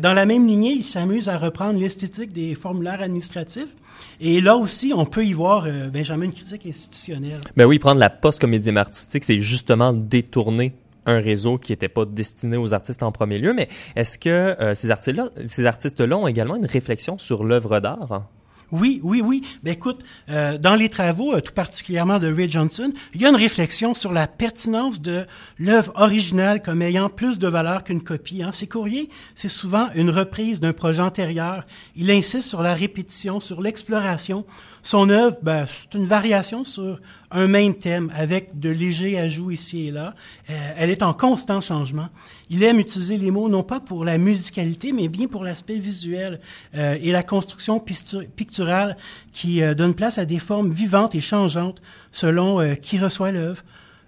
Dans la même lignée, il s'amuse à reprendre l'esthétique des formulaires administratifs. Et là aussi, on peut y voir, euh, Benjamin, une critique institutionnelle. Ben oui, prendre la poste comme artistique, c'est justement détourner un réseau qui n'était pas destiné aux artistes en premier lieu. Mais est-ce que euh, ces artistes-là, ces artistes-là ont également une réflexion sur l'œuvre d'art? Oui, oui, oui. Ben écoute, euh, dans les travaux, euh, tout particulièrement de Ray Johnson, il y a une réflexion sur la pertinence de l'œuvre originale comme ayant plus de valeur qu'une copie. Hein. Ses courriers, c'est souvent une reprise d'un projet antérieur. Il insiste sur la répétition, sur l'exploration. Son œuvre, ben, c'est une variation sur un même thème avec de légers ajouts ici et là. Euh, elle est en constant changement. Il aime utiliser les mots non pas pour la musicalité, mais bien pour l'aspect visuel euh, et la construction picturale qui euh, donne place à des formes vivantes et changeantes selon qui reçoit l'œuvre.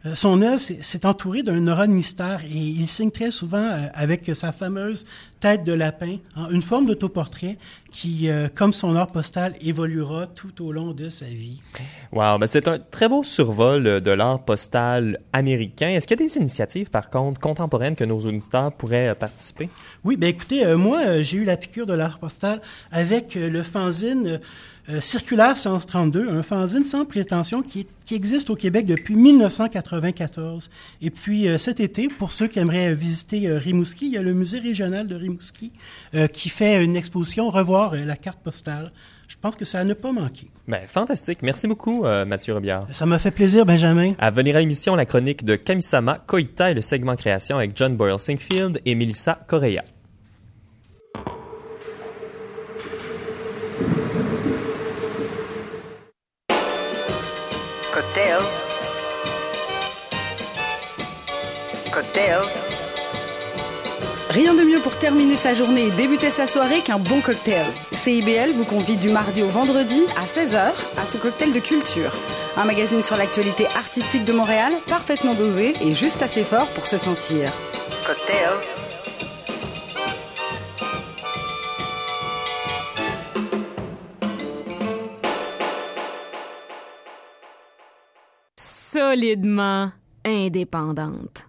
Euh, son œuvre c'est- c'est entouré d'un aura de mystère et il signe très souvent euh, avec sa fameuse tête de lapin, hein, une forme d'autoportrait qui, euh, comme son art postal, évoluera tout au long de sa vie. Wow, ben c'est un très beau survol de l'art postal américain. Est-ce qu'il y a des initiatives, par contre, contemporaines que nos auditeurs pourraient participer? Oui, ben écoutez, euh, moi, j'ai eu la piqûre de l'art postal avec le fanzine euh, euh, Circulaire Science 32, un fanzine sans prétention qui, existe au Québec depuis 1994. Et puis euh, cet été, pour ceux qui aimeraient visiter euh, Rimouski, il y a le musée régional de Rimouski qui fait une exposition Revoir la carte postale. Je pense que ça ne pas manquer. Ben, fantastique. Merci beaucoup, Mathieu Robillard. Ça m'a fait plaisir, Benjamin. À venir à l'émission, la chronique de Kamisama Koita et le segment création avec John Boyle Singfield et Melissa Correa. Cocktail. Cocktail. Rien de mieux pour terminer sa journée et débuter sa soirée qu'un bon cocktail. CIBL vous convie du mardi au vendredi à 16h à son cocktail de culture. Un magazine sur l'actualité artistique de Montréal, parfaitement dosé et juste assez fort pour se sentir. Cocktail. Solidement indépendante.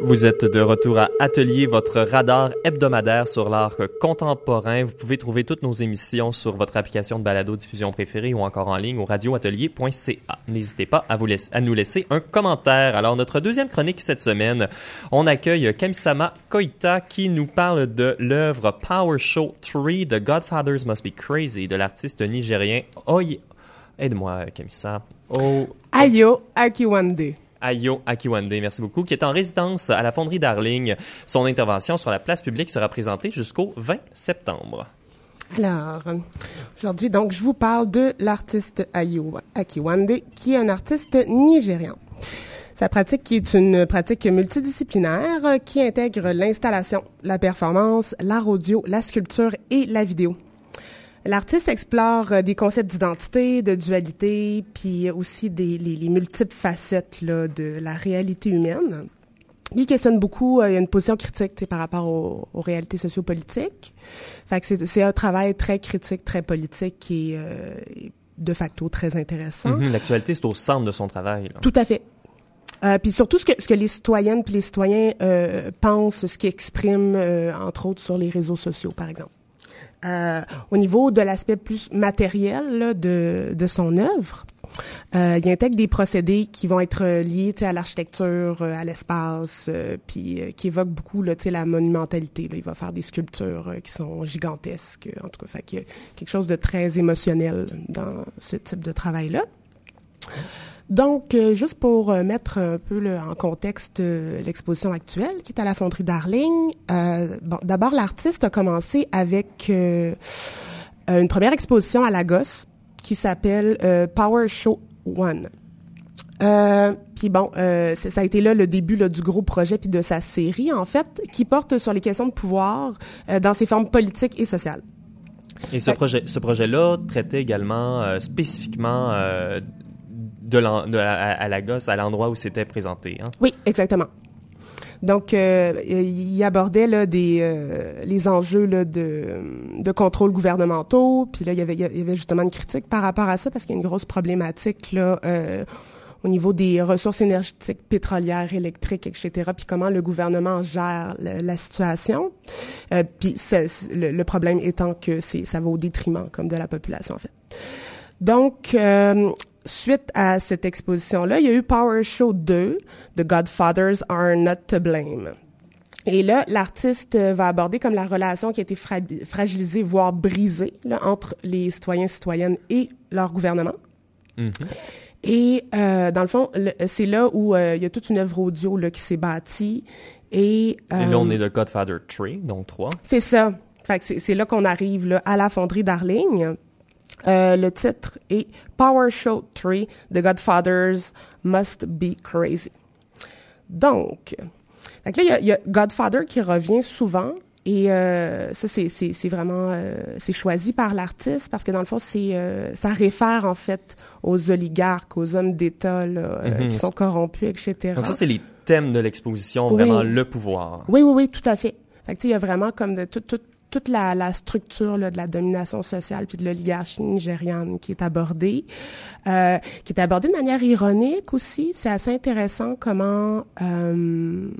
Vous êtes de retour à Atelier, votre radar hebdomadaire sur l'art contemporain. Vous pouvez trouver toutes nos émissions sur votre application de balado-diffusion préférée ou encore en ligne au radioatelier.ca. N'hésitez pas à, nous laisser un commentaire. Alors, notre deuxième chronique cette semaine, on accueille Kamisama Koita qui nous parle de l'œuvre Power Show 3 The Godfathers Must Be Crazy de l'artiste nigérien Oye. Aide-moi, Kamisa. Oh. Ayo Akiwande. Ayo Akiwande, merci beaucoup, qui est en résidence à la fonderie Darling. Son intervention sur la place publique sera présentée jusqu'au 20 septembre. Alors, aujourd'hui, donc, je vous parle de l'artiste Ayo Akiwande, qui est un artiste nigérian. Sa pratique est une pratique multidisciplinaire qui intègre l'installation, la performance, l'art audio, la sculpture et la vidéo. L'artiste explore euh, des concepts d'identité, de dualité, puis aussi des, les, les multiples facettes là, de la réalité humaine. Il questionne beaucoup, euh, il y a une position critique par rapport aux, aux réalités sociopolitiques. Fait que c'est, un travail très critique, très politique est euh, de facto très intéressant. Mhm, L'actualité, c'est au centre de son travail. là. Tout à fait. Euh, puis surtout ce que, ce que les citoyennes puis les citoyens euh, pensent, ce qu'ils expriment, euh, entre autres sur les réseaux sociaux, par exemple. Euh, au niveau de l'aspect plus matériel de, de son œuvre, euh, il intègre des procédés qui vont être liés à l'architecture, euh, à l'espace, puis qui évoquent beaucoup la monumentalité. Il va faire des sculptures qui sont gigantesques, en tout cas. Fait qu'il y a quelque chose de très émotionnel dans ce type de travail-là. Donc, euh, juste pour euh, mettre un peu en contexte euh, l'exposition actuelle qui est à la Fonderie Darling, bon, d'abord, l'artiste a commencé avec une première exposition à Lagos qui s'appelle Power Show One. Puis bon, ça a été là le début là, du gros projet puis de sa série en fait, qui porte sur les questions de pouvoir dans ses formes politiques et sociales. Et ce projet, ce projet-là traitait également euh, spécifiquement euh, de, de- à, à Lagos, à l'endroit où c'était présenté. Hein? Oui, exactement. Donc, euh, il abordait là, des, euh, les enjeux là, de, de contrôle gouvernementaux. Puis là, il y, avait, il y avait justement une critique par rapport à ça parce qu'il y a une grosse problématique là, euh, au niveau des ressources énergétiques pétrolières, électriques, etc. Puis comment le gouvernement gère la situation. Euh, puis le, le problème étant que c'est ça va au détriment comme de la population en fait. Donc, euh, suite à cette exposition-là, il y a eu Power Show 2, The Godfathers Are Not to Blame. Et là, l'artiste euh, va aborder comme la relation qui a été fra- fragilisée, voire brisée, là, entre les citoyens, citoyennes et leur gouvernement. Mhm. Et euh, dans le fond, c'est là où euh, il y a toute une œuvre audio là, qui s'est bâtie. Et, Et là, on est le Godfather Tree, donc 3. c'est ça. Fait c'est, c'est là qu'on arrive là, à la fonderie Darling. Euh, le titre est Power Show 3, The Godfathers Must Be Crazy. Donc, là, il y a- il y, a Godfather qui revient souvent. Et euh, ça, c'est, vraiment euh, c'est choisi par l'artiste parce que dans le fond, c'est euh, ça réfère en fait aux oligarques, aux hommes d'État Mhm. qui sont corrompus, etc. Donc ça, c'est les thèmes de l'exposition, Oui. vraiment le pouvoir. Oui, oui, oui, tout à fait. Fait que, il y a vraiment comme de, tout- tout- toute la, structure de la domination sociale puis de l'oligarchie nigériane qui est abordée, euh, qui est abordée de manière ironique aussi. C'est assez intéressant comment euh,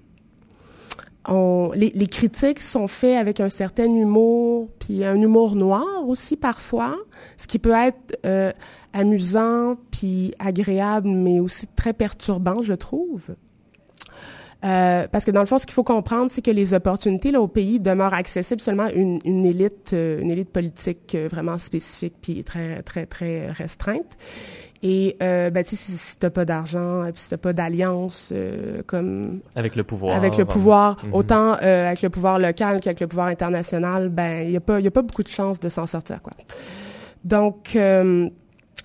les critiques sont faites avec un certain humour, puis un humour noir aussi parfois, ce qui peut être euh, amusant puis agréable, mais aussi très perturbant, je trouve. Euh, parce que dans le fond, ce qu'il faut comprendre, c'est que les opportunités là, au pays demeurent accessibles seulement à une, une élite, euh, une élite politique euh, vraiment spécifique puis très très très restreinte. Et euh, ben, si, si t'as pas d'argent, et puis si t'as pas d'alliance, euh, comme Avec le pouvoir. avec le pouvoir, Mhm. autant euh, avec le pouvoir local qu'avec le pouvoir international, ben il y a pas il y a pas beaucoup de chances de s'en sortir quoi. Donc euh,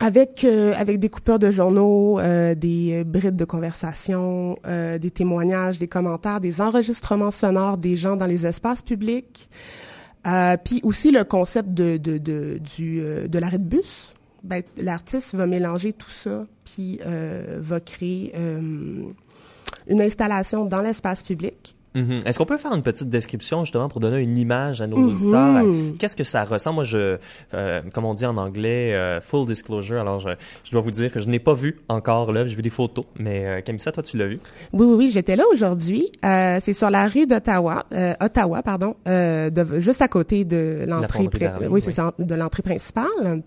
avec euh, avec des coupures de journaux, euh, des euh, brides de conversation, des témoignages, des commentaires, des enregistrements sonores des gens dans les espaces publics, puis aussi le concept de du de l'arrêt de bus. Ben, l'artiste va mélanger tout ça, puis va créer une installation dans l'espace public. Mhm. Est-ce qu'on peut faire une petite description justement pour donner une image à nos Mhm. auditeurs? Qu'est-ce que ça ressemble? Moi, je, euh, comme on dit en anglais, euh, full disclosure. Alors, je, je dois vous dire que je n'ai pas vu encore l'œuvre. J'ai vu des photos, mais euh, Camissa, toi, tu l'as vu? Oui, oui, oui, j'étais là aujourd'hui. Euh, c'est sur la rue d'Ottawa, euh, Ottawa, pardon, euh, de- juste à côté de l'entrée, oui, c'est oui. ça, de l'entrée principale.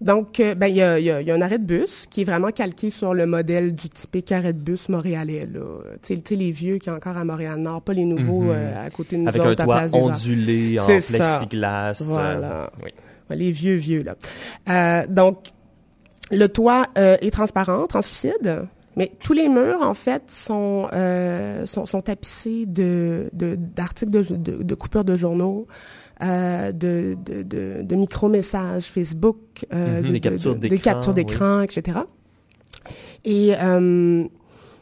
Donc, euh, ben, il y a, il y, a, y a un arrêt de bus qui est vraiment calqué sur le modèle du typique arrêt de bus montréalais, là. Tu sais, les vieux qui sont encore à Montréal-Nord, pas les nouveaux Mhm. euh, à côté de nous Avec autres, un à toit Place ondulé en C'est ça. plexiglas. euh, Voilà. oui. Ouais, Les vieux, vieux, là. Euh, donc, le toit est transparent, translucide, mais tous les murs, en fait, sont, sont, sont tapissés de, de, d'articles de, de, de coupures de journaux, euh, de, de, de, de micro-messages Facebook, euh, Mhm, de- des de- captures d'écran, etc. Et... Euh,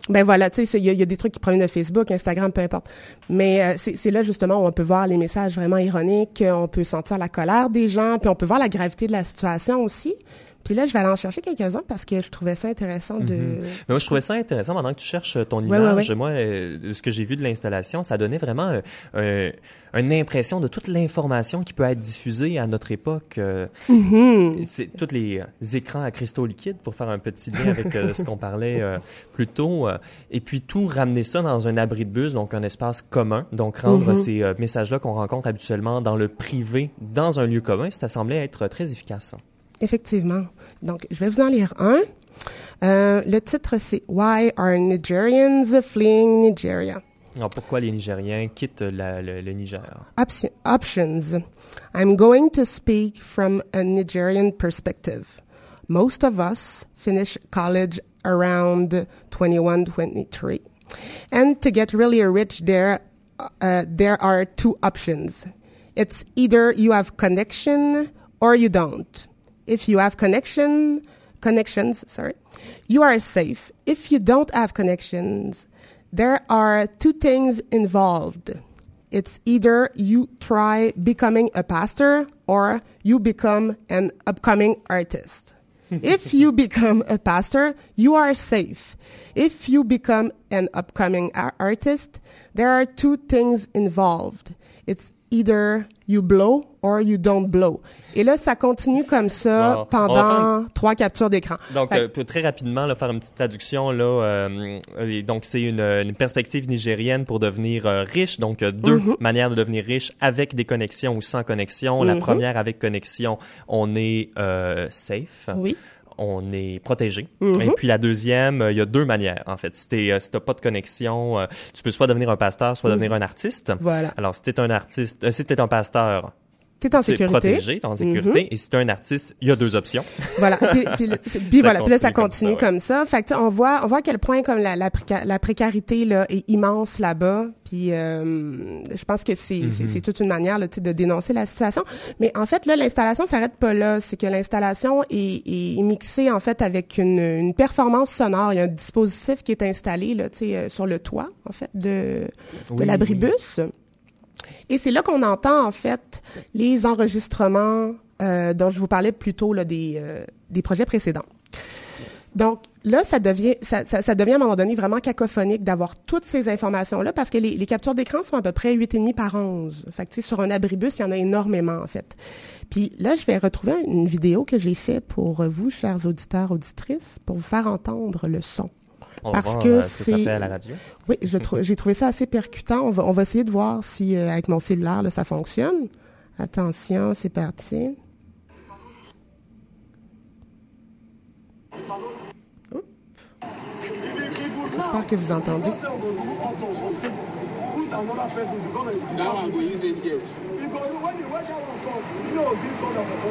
ben voilà, tu sais, il y, a- il y a des trucs qui proviennent de Facebook, Instagram, peu importe. Mais euh, c'est là justement où on peut voir les messages vraiment ironiques, on peut sentir la colère des gens, puis on peut voir la gravité de la situation aussi. Puis là, je vais aller en chercher quelques-uns parce que je trouvais ça intéressant de... Mhm. Mais moi, je trouvais ça intéressant pendant que tu cherches euh, ton image. ouais, ouais. Moi, euh, ce que j'ai vu de l'installation, ça donnait vraiment euh, une impression de toute l'information qui peut être diffusée à notre époque. euh, Mhm. C'est tous les écrans à cristaux liquides pour faire un petit lien avec ce qu'on parlait plus tôt. et puis tout ramener ça dans un abri de bus, donc un espace commun. Donc rendre Mhm. ces messages-là qu'on rencontre habituellement dans le privé, dans un lieu commun, ça semblait être très efficace. Effectivement. Donc, je vais vous en lire un. Euh, le titre, c'est Why are Nigerians fleeing Nigeria? Alors pourquoi les Nigériens quittent la- le, le Niger? Option, options. I'm going to speak from a Nigerian perspective. Most of us finish college around 21, 23. And to get really rich there, uh, there are two options. It's either you have connection or you don't. If you have connection, connections, sorry, you are safe. If you don't have connections, there are two things involved. it's either you try becoming a pastor or you become an upcoming artist. if you become a pastor, you are safe. If you become an upcoming artist, there are two things involved. It's either you blow or you don't blow. Et là, ça continue comme ça Wow. Pendant trois captures d'écran. Donc, Fait- euh, très rapidement, là, faire une petite traduction, là, euh, donc c'est une, une perspective nigérienne pour devenir euh, riche. Donc, deux Mhm. manières de devenir riche avec des connexions ou sans connexion. La Mhm. première, avec connexion, on est safe. Oui. On est protégé. Mhm. Et puis la deuxième, euh, il y a deux manières en fait. Si t'es, euh, si t'as pas de connexion, euh, tu peux soit devenir un pasteur, soit Mhm. devenir un artiste. Voilà. Alors si t'es un artiste, si t'es un pasteur, T'es en tu es sécurité. protégé, t'es en sécurité. Mhm. Et si t'es un artiste, il y a deux options. Voilà. Puis, puis puis Ça voilà. Puis là, ça continue comme comme ça. Fait que, tu sais, on voit, on voit à quel point comme la, la, préca- la précarité là est immense là-bas. Puis euh, je pense que c'est Mhm. c'est toute une manière là, de dénoncer la situation. Mais en fait, là, l'installation s'arrête pas là. C'est que l'installation est, est mixée en fait avec une, une performance sonore. Il y a un dispositif qui est installé là, euh, sur le toit en fait de, de Oui, l'abribus. Et c'est là qu'on entend en fait les enregistrements euh, dont je vous parlais plus tôt des, euh, des projets précédents. Donc là, ça devient, ça, ça, devient à un moment donné vraiment cacophonique d'avoir toutes ces informations-là parce que les, captures d'écran sont à peu près 8,5 par 11. Fait que, tu sais, sur un abribus, il y en a énormément, en fait. Puis là, je vais retrouver une vidéo que j'ai fait pour vous, chers auditeurs, auditrices, pour vous faire entendre le son. On parce voir, que euh, ce c'est oui, trou- j'ai trouvé ça assez percutant. On va, on va essayer de voir si euh, avec mon cellulaire là, ça fonctionne. Attention, c'est parti. J'espère que vous entendez.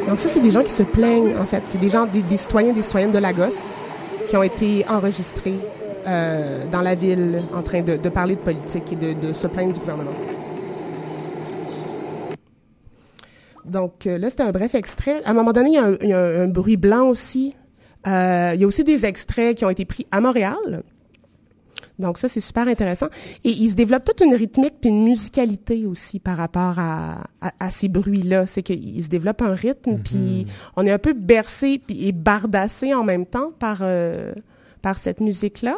Donc ça, c'est des gens qui se plaignent, en fait. C'est des gens, des, des citoyens, des citoyennes de Lagos qui ont été enregistrés euh, dans la ville en train de, de parler de politique et de, de se plaindre du gouvernement. Donc euh, là, c'était un bref extrait. À un moment donné, il y a un, il y a un- un bruit blanc aussi. Euh, il y a aussi des extraits qui ont été pris à Montréal. Donc ça, c'est super intéressant. Et il se développe toute une rythmique puis une musicalité aussi par rapport à, à, à ces bruits-là. C'est qu'il se développe un rythme, puis on est un peu bercé et bardassé en même temps par, euh, par cette musique-là?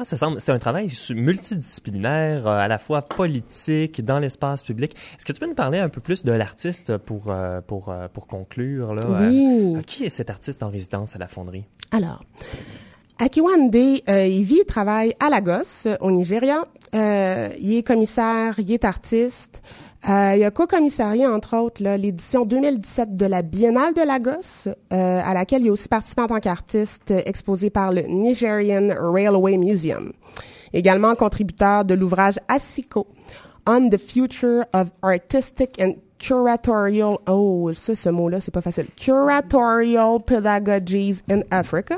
Ah, ça semble, c'est un travail multidisciplinaire, euh, à la fois politique, dans l'espace public. Est-ce que tu peux nous parler un peu plus de l'artiste pour, euh, pour, euh, pour conclure? Là, Oui. Qui est cet artiste en résidence à la fonderie? Alors, Akiwande, il vit et travaille à Lagos, au Nigeria. Il est commissaire, il est artiste. Euh, il a co-commissarié, entre autres, l'édition 2017 de la Biennale de Lagos, euh, à laquelle il a aussi participé en tant qu'artiste, euh, exposé par le Nigerian Railway Museum. Également contributeur de l'ouvrage Asiko, On the Future of Artistic and Curatorial, oh, ça, ce mot-là, c'est pas facile. Curatorial Pedagogies in Africa,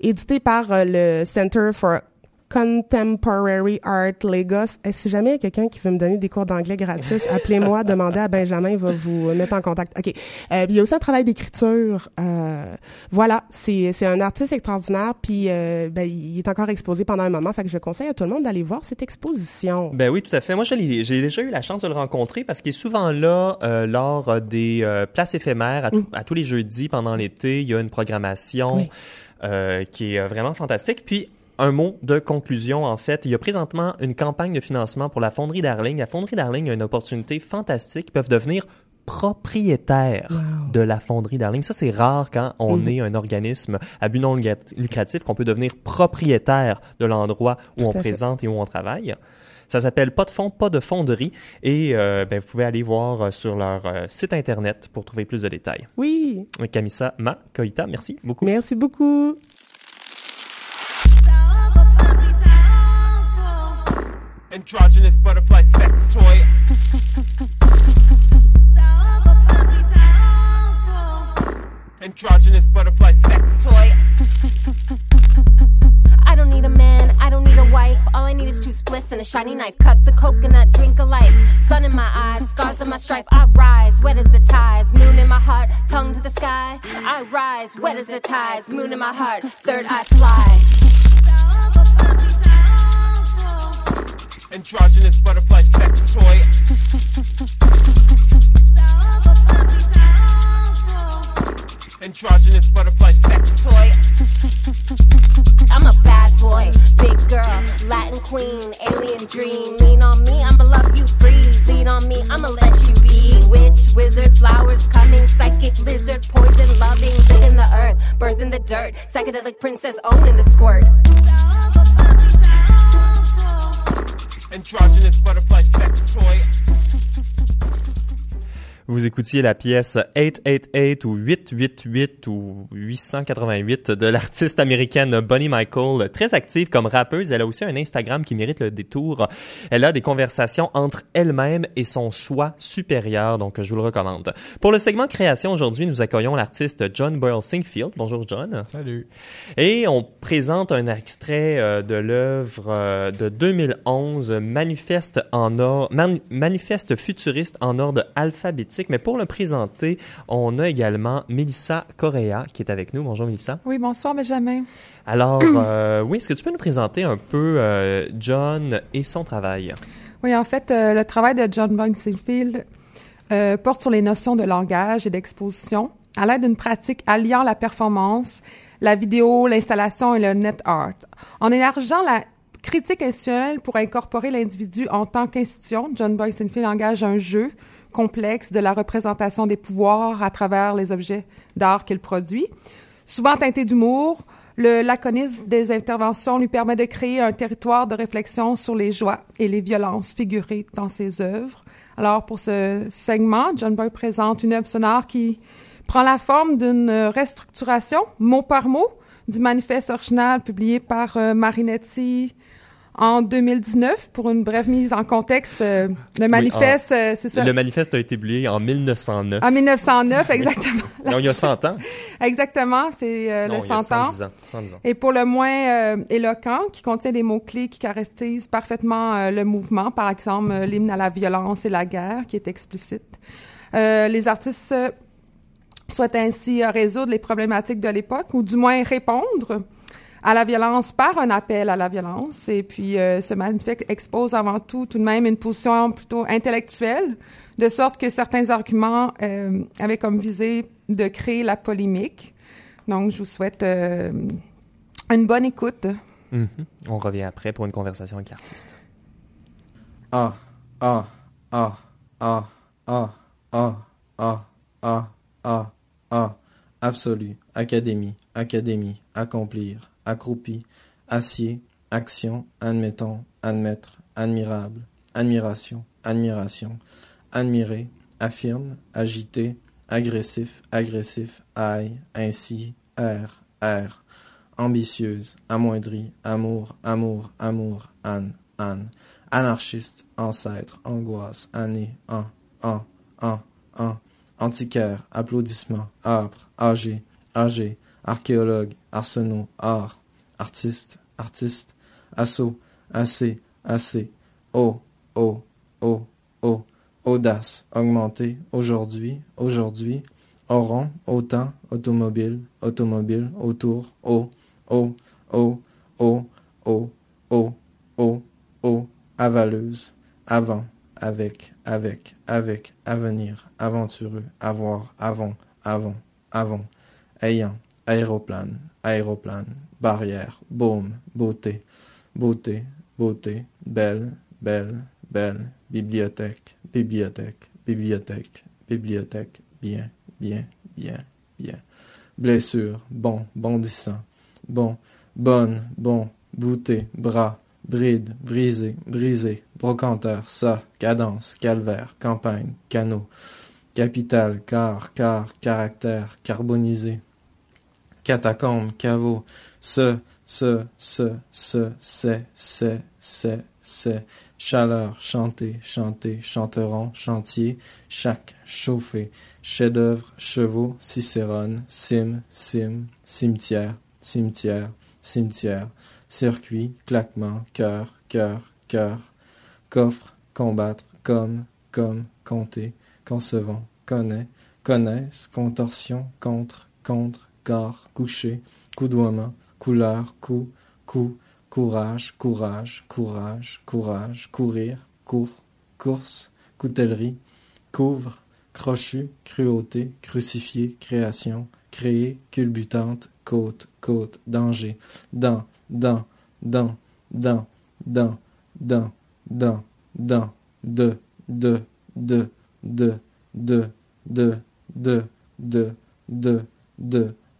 édité par euh, le Center for Contemporary Art Lagos. Et si jamais il y a quelqu'un qui veut me donner des cours d'anglais gratis, appelez-moi, demandez à Benjamin, il va vous mettre en contact. OK. Euh, il y a aussi un travail d'écriture. Euh, voilà, c'est c'est un artiste extraordinaire, puis euh, ben, il est encore exposé pendant un moment, fait que je conseille à tout le monde d'aller voir cette exposition. Ben oui, tout à fait. Moi, j'ai déjà eu la chance de le rencontrer parce qu'il est souvent là lors des places éphémères à, tout- à tous les jeudis pendant l'été. Il y a une programmation Oui. qui est vraiment fantastique. Puis un mot de conclusion, en fait, il y a présentement une campagne de financement pour la fonderie Darling. La fonderie Darling a une opportunité fantastique. Ils peuvent devenir propriétaires de la fonderie Darling. Ça, c'est rare quand on Mhm. est un organisme à but non lucrat- lucratif qu'on peut devenir propriétaire de l'endroit où Tout on fait. présente et où on travaille. Ça s'appelle Pas de fond, pas de fonderie. Et euh, ben, vous pouvez aller voir euh, sur leur euh, site internet pour trouver plus de détails. Oui. Kamisa Ma Koita, merci beaucoup. Merci beaucoup. Androgynous butterfly sex toy. Androgynous butterfly sex toy. I don't need a man, I don't need a wife. All I need is two splits and a shiny knife. Cut the coconut, drink a life. Sun in my eyes, scars on my stripe. I rise, wet as the tides. Moon in my heart, tongue to the sky. I rise, wet as the tides. Moon in my heart, third eye fly. androgynous butterfly sex toy. androgynous butterfly sex toy. I'm a bad boy, big girl, Latin queen, alien dream. Lean on me, I'ma love you free. Lean on me, I'ma let you be. Witch, wizard, flowers coming, psychic lizard, poison loving, living the earth, birth in the dirt, psychedelic princess owning the squirt. Androgynous butterfly sex toy. Vous écoutiez la pièce 888 ou 888 ou 888 de l'artiste américaine Bonnie Michael, très active comme rappeuse. Elle a aussi un Instagram qui mérite le détour. Elle a des conversations entre elle-même et son soi supérieur, donc je vous le recommande. Pour le segment création aujourd'hui, nous accueillons l'artiste John Boyle Singfield. Bonjour John. Salut. Et on présente un extrait euh, de l'œuvre euh, de 2011, Manifeste en or, Man- Manifeste futuriste en ordre alphabétique. Mais pour le présenter, on a également Mélissa Correa qui est avec nous. Bonjour Mélissa. Oui, bonsoir Benjamin. Alors, euh, oui, est-ce que tu peux nous présenter un peu euh, John et son travail? Oui, en fait, euh, le travail de John Bunksfield euh, porte sur les notions de langage et d'exposition à l'aide d'une pratique alliant la performance, la vidéo, l'installation et le net art. En élargissant la critique institutionnelle pour incorporer l'individu en tant qu'institution, John Bunksfield engage un jeu complexe de la représentation des pouvoirs à travers les objets d'art qu'il produit. Souvent teinté d'humour, le laconisme des interventions lui permet de créer un territoire de réflexion sur les joies et les violences figurées dans ses œuvres. Alors, pour ce segment, John Boy présente une œuvre sonore qui prend la forme d'une restructuration, mot par mot, du manifeste original publié par euh, Marinetti en 2019. Pour une brève mise en contexte, euh, le manifeste, Oui, euh, c'est ça? Le manifeste a été publié en 1909. En 1909, exactement. Non, il y a 100 ans? Exactement, c'est euh, le il y a 100 ans. 110 ans, 110 ans. Et pour le moins euh, éloquent, qui contient des mots-clés qui caractérisent parfaitement euh, le mouvement, par exemple euh, l'hymne à la violence et la guerre, qui est explicite. Euh, les artistes euh, souhaitent ainsi euh, résoudre les problématiques de l'époque, ou du moins répondre à la violence par un appel à la violence. Et puis, euh, ce manifeste expose avant tout tout de même une position plutôt intellectuelle, de sorte que certains arguments euh, avaient comme visée de créer la polémique. Donc, je vous souhaite euh, une bonne écoute. Mhm. On revient après pour une conversation avec l'artiste. Ah, ah, ah, ah, ah, ah, ah, ah, ah, ah, absolu, académie, académie, accomplir, accroupi, acier, action, admettons, admettre, admirable, admiration, admiration, admirer, affirme, agiter, agressif, agressif, aïe, ainsi, air, air, ambitieuse, amoindrie, amour, amour, amour, âne, âne, anarchiste, ancêtre, angoisse, année, un, un, un, un, antiquaire, applaudissement, âpre, âgé, âgé, archéologue, arsenaux, art, artiste, artiste, assaut, assez, assez, oh, oh, oh, oh, audace, augmenter, aujourd'hui, aujourd'hui, auront, autant, automobile, automobile, autour, au, au, au, au, au, au, au, au, avaleuse, avant, avec, avec, avec, avenir, aventureux, avoir, avant, avant, avant, ayant, aéroplane, aéroplane, barrière, baume, beauté, beauté, beauté, belle, belle, belle, bibliothèque, bibliothèque, bibliothèque, bibliothèque, bien, bien, bien, bien, blessure, bon, bondissant, bon, bonne, bon, bouté, bras, bride, brisé, brisé, brocanteur, ça, cadence, calvaire, campagne, canot, capitale, car, car, caractère, carbonisé, catacombe, caveau, ce, ce, ce, ce, c'est, c'est, c'est, c'est, chaleur, chanter, chanter, chanteron, chantier, chaque, chauffer, chef-d'œuvre, chevaux, cicérone, cime, cime, cimetière, cimetière, cimetière, circuit, claquement, cœur, cœur, cœur, coffre, combattre, comme, comme, compter, concevons, connaît, connaissent, contorsion, contre, contre, corps, coucher, coudoiement, couleur, coup, coup, courage, courage, courage, courage, courir, cours, course, coutellerie, couvre, crochu, cruauté, crucifié, création, créer, culbutante, côte, côte, danger, dent, dent, dent, dent, dent, dent, dans, dans, de, de, de, de, de, de, de, de, de, de,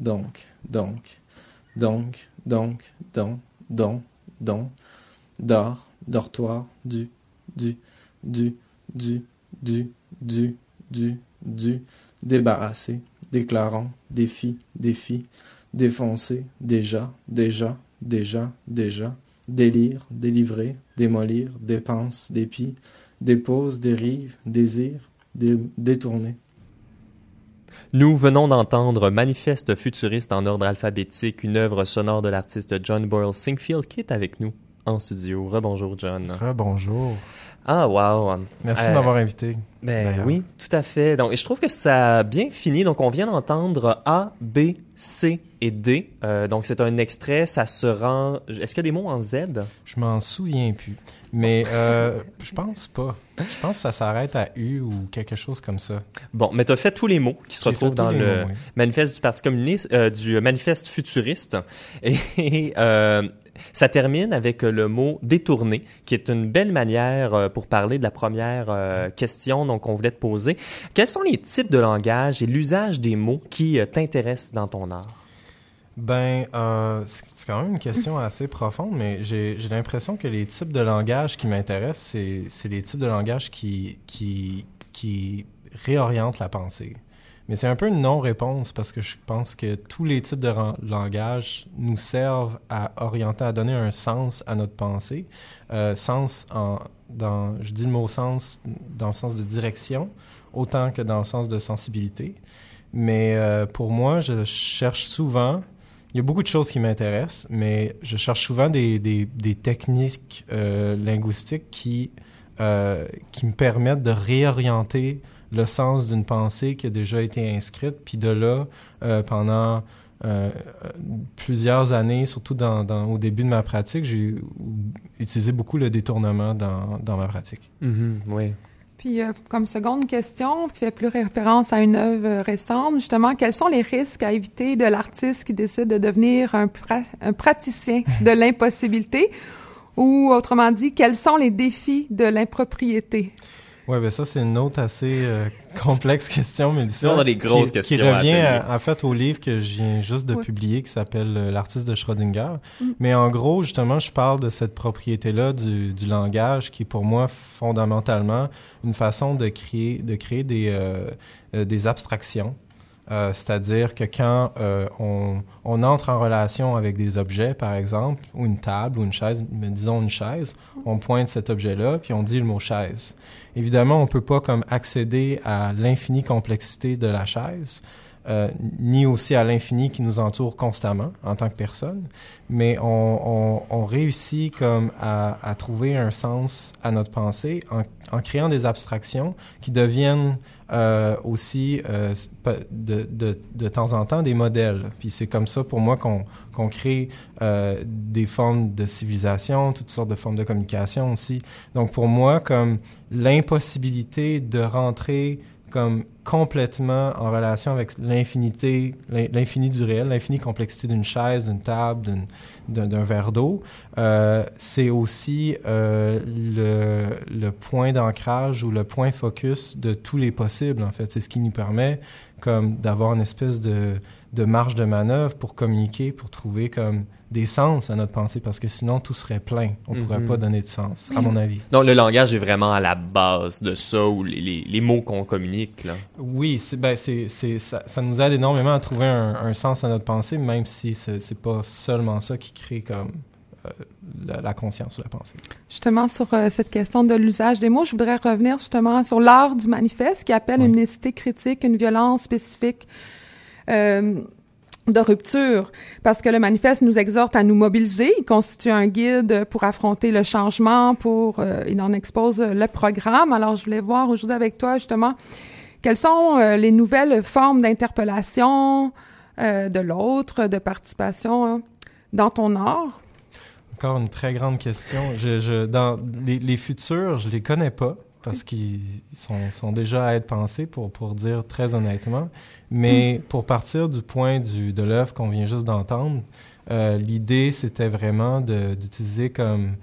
donc, donc, donc, donc, donc, donc, donc, dors, dortoir, du, du, du, du, du, du, du, du, débarrassé, déclarant, défi, défi, défoncer, déjà, déjà, déjà, déjà, délire, délivrer, démolir, dépense, dépit, dépose, dérive, désir, dé détourner. Nous venons d'entendre Manifeste futuriste en ordre alphabétique, une œuvre sonore de l'artiste John Boyle Singfield qui est avec nous en studio. Rebonjour John. Rebonjour. Ah, wow. Merci de Euh, m'avoir invité. Ben oui, tout à fait. Donc, je trouve que ça a bien fini. Donc, on vient d'entendre A, B, C et D. Euh, donc, c'est un extrait. Ça se rend. Est-ce qu'il y a des mots en Z? Je m'en souviens plus. Mais euh, je pense pas. Je pense que ça s'arrête à U ou quelque chose comme ça. Bon, mais tu as fait tous les mots qui se retrouvent dans le mots, oui. manifeste du Parti communiste, euh, du manifeste futuriste. Et euh, ça termine avec le mot détourné, qui est une belle manière pour parler de la première question donc on voulait te poser. Quels sont les types de langage et l'usage des mots qui t'intéressent dans ton art? Ben, euh, c'est quand même une question assez profonde, mais j'ai l'impression que les types de langage qui m'intéressent, c'est les types de langage qui, qui, qui réorientent la pensée. Mais c'est un peu une non-réponse parce que je pense que tous les types de langage nous servent à orienter, à donner un sens à notre pensée. Euh, sens en, dans, je dis le mot sens dans le sens de direction, autant que dans le sens de sensibilité. Mais euh, pour moi, je cherche souvent, il y a beaucoup de choses qui m'intéressent, mais je cherche souvent des, techniques euh, linguistiques qui, euh, qui me permettent de réorienter le sens d'une pensée qui a déjà été inscrite. Puis de là, euh, pendant plusieurs années, surtout dans, au début de ma pratique, j'ai utilisé beaucoup le détournement dans, dans ma pratique. oui. Puis, euh, comme seconde question, qui fait plus référence à une œuvre récente, justement, quels sont les risques à éviter de l'artiste qui décide de devenir un, pra- un praticien de l'impossibilité? Ou, autrement dit, quels sont les défis de l'impropriété? Ouais, ben ça, c'est une autre assez euh, complexe question, mais Sinon, on a des grosses qui, questions Qui revient, à- en fait, au livre que je viens juste de Ouais. publier, qui s'appelle euh, L'artiste de Schrödinger. Mm. Mais en gros, justement, je parle de cette propriété-là du, du langage, qui est pour moi fondamentalement une façon de créer, de créer des, euh, euh, des abstractions. Euh, C'est-à-dire que quand euh, on, on entre en relation avec des objets, par exemple, ou une table ou une chaise, mais disons une chaise, on pointe cet objet-là, puis on dit le mot chaise. Évidemment, on peut pas comme accéder à l'infinie complexité de la chaise, euh, ni aussi à l'infini qui nous entoure constamment en tant que personne, mais on, réussit comme à, trouver un sens à notre pensée en, créant des abstractions qui deviennent euh, aussi euh, de, de, de temps en temps des modèles. Puis c'est comme ça pour moi qu'on qu'on crée euh, des formes de civilisation, toutes sortes de formes de communication aussi. Donc pour moi, comme l'impossibilité de rentrer comme complètement en relation avec l'infinité, l'in- l'infini du réel, l'infinie complexité d'une chaise, d'une table, d'un verre d'eau, euh, c'est aussi euh, le, le point d'ancrage ou le point focus de tous les possibles, en fait. C'est ce qui nous permet comme d'avoir une espèce de, de marge de manœuvre pour communiquer, pour trouver comme des sens à notre pensée, parce que sinon tout serait plein. On ne pourrait Mhm. pas donner de sens, à mon avis. Donc, le langage est vraiment à la base de ça, ou les, les- les mots qu'on communique, là. Oui, ben, c'est, ça, ça nous aide énormément à trouver un, un sens à notre pensée, même si c'est, c'est pas seulement ça qui crée comme la, la conscience ou la pensée. Justement, sur euh, cette question de l'usage des mots, je voudrais revenir justement sur l'art du manifeste qui appelle une nécessité critique, une violence spécifique euh, de rupture, parce que le manifeste nous exhorte à nous mobiliser, il constitue un guide pour affronter le changement, pour euh, il en expose le programme. Alors, je voulais voir aujourd'hui avec toi justement quelles sont euh, les nouvelles formes d'interpellation euh, de l'autre, de participation hein, dans ton art? Encore une très grande question. Je, je, dans les, les futurs, je les connais pas parce qu'ils sont, sont déjà à être pensés, pour, pour dire très honnêtement. Mais pour partir du point du, de l'œuvre qu'on vient juste d'entendre, euh, l'idée, c'était vraiment d'utiliser comme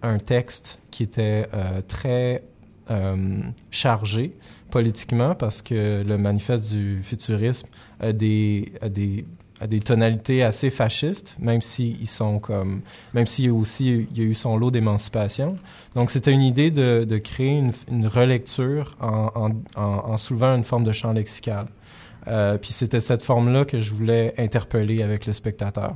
un texte qui était euh, très euh, chargé politiquement parce que le manifeste du futurisme a des, a des, des tonalités assez fascistes, même s'ils sont comme, même s'il y a aussi il y a eu son lot d'émancipation. Donc c'était une idée de, de créer une, une relecture en, en, en, en soulevant une forme de champ lexical. Euh, puis c'était cette forme-là que je voulais interpeller avec le spectateur.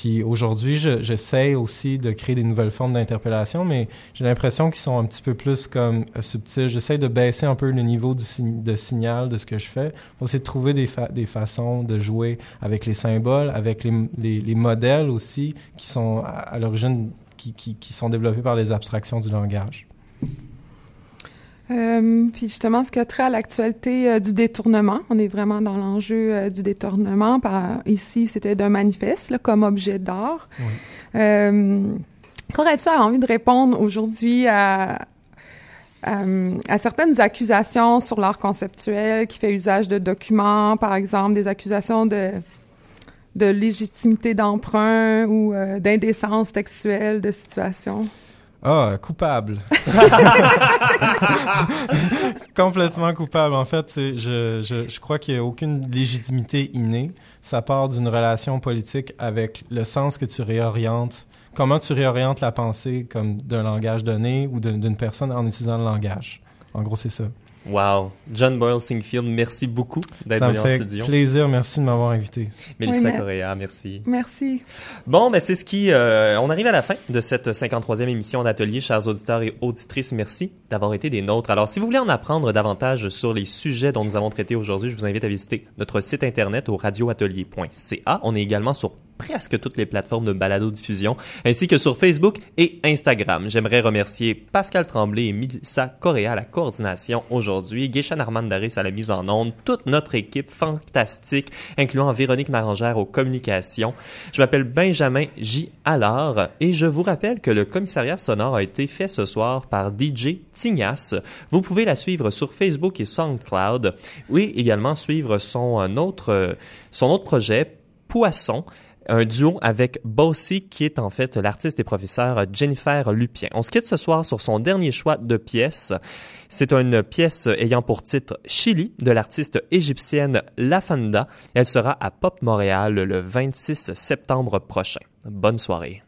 Puis aujourd'hui, je- j'essaie aussi de créer des nouvelles formes d'interpellation, mais j'ai l'impression qu'ils sont un petit peu plus comme euh, subtils. J'essaie de baisser un peu le niveau de signal de ce que je fais pour essayer de trouver des, des façons de jouer avec les symboles, avec les, les, les modèles aussi qui sont à, l'origine, qui, qui sont développés par les abstractions du langage. Euh, puis justement, ce qui a trait à l'actualité euh, du détournement, on est vraiment dans l'enjeu euh, du détournement. Par, ici, c'était d'un manifeste là, comme objet d'art. Euh, Qu'aurais-tu envie de répondre aujourd'hui à, à, à certaines accusations sur l'art conceptuel qui fait usage de documents, par exemple, des accusations de de légitimité d'emprunt ou euh, d'indécence textuelle de situation? Ah, coupable. Complètement coupable. En fait, je, je, je crois qu'il n'y a aucune légitimité innée. Ça part d'une relation politique avec le sens que tu réorientes. Comment tu réorientes la pensée comme d'un langage donné ou d'une personne en utilisant le langage. En gros, c'est ça. Wow. John Boyle Singfield, merci beaucoup d'être Ça me venu en fait studio. plaisir. Merci de m'avoir invité. Mélissa Oui, mais- Correa, merci. Merci. Bon, ben c'est ce qui... euh, on arrive à la fin de cette 53e émission d'Atelier. Chers auditeurs et auditrices, merci d'avoir été des nôtres. Alors, si vous voulez en apprendre davantage sur les sujets dont nous avons traité aujourd'hui, je vous invite à visiter notre site internet au radioatelier.ca. On est également sur presque toutes les plateformes de balado-diffusion, ainsi que sur Facebook et Instagram. J'aimerais remercier Pascal Tremblay et Melissa Correa à la coordination aujourd'hui, Guéchan Armandaris à la mise en onde, toute notre équipe fantastique, incluant Véronique Marangère aux communications. Je m'appelle Benjamin J. Allard et je vous rappelle que le commissariat sonore a été fait ce soir par DJ Tignas. Vous pouvez la suivre sur Facebook et SoundCloud, oui, également suivre son euh, autre, euh, son autre projet, Poisson, un duo avec Bossy, qui est en fait l'artiste et professeur Jennifer Lupien. On se quitte ce soir sur son dernier choix de pièce. C'est une pièce ayant pour titre Chili de l'artiste égyptienne Lafanda. Elle sera à Pop Montréal le 26 septembre prochain. Bonne soirée.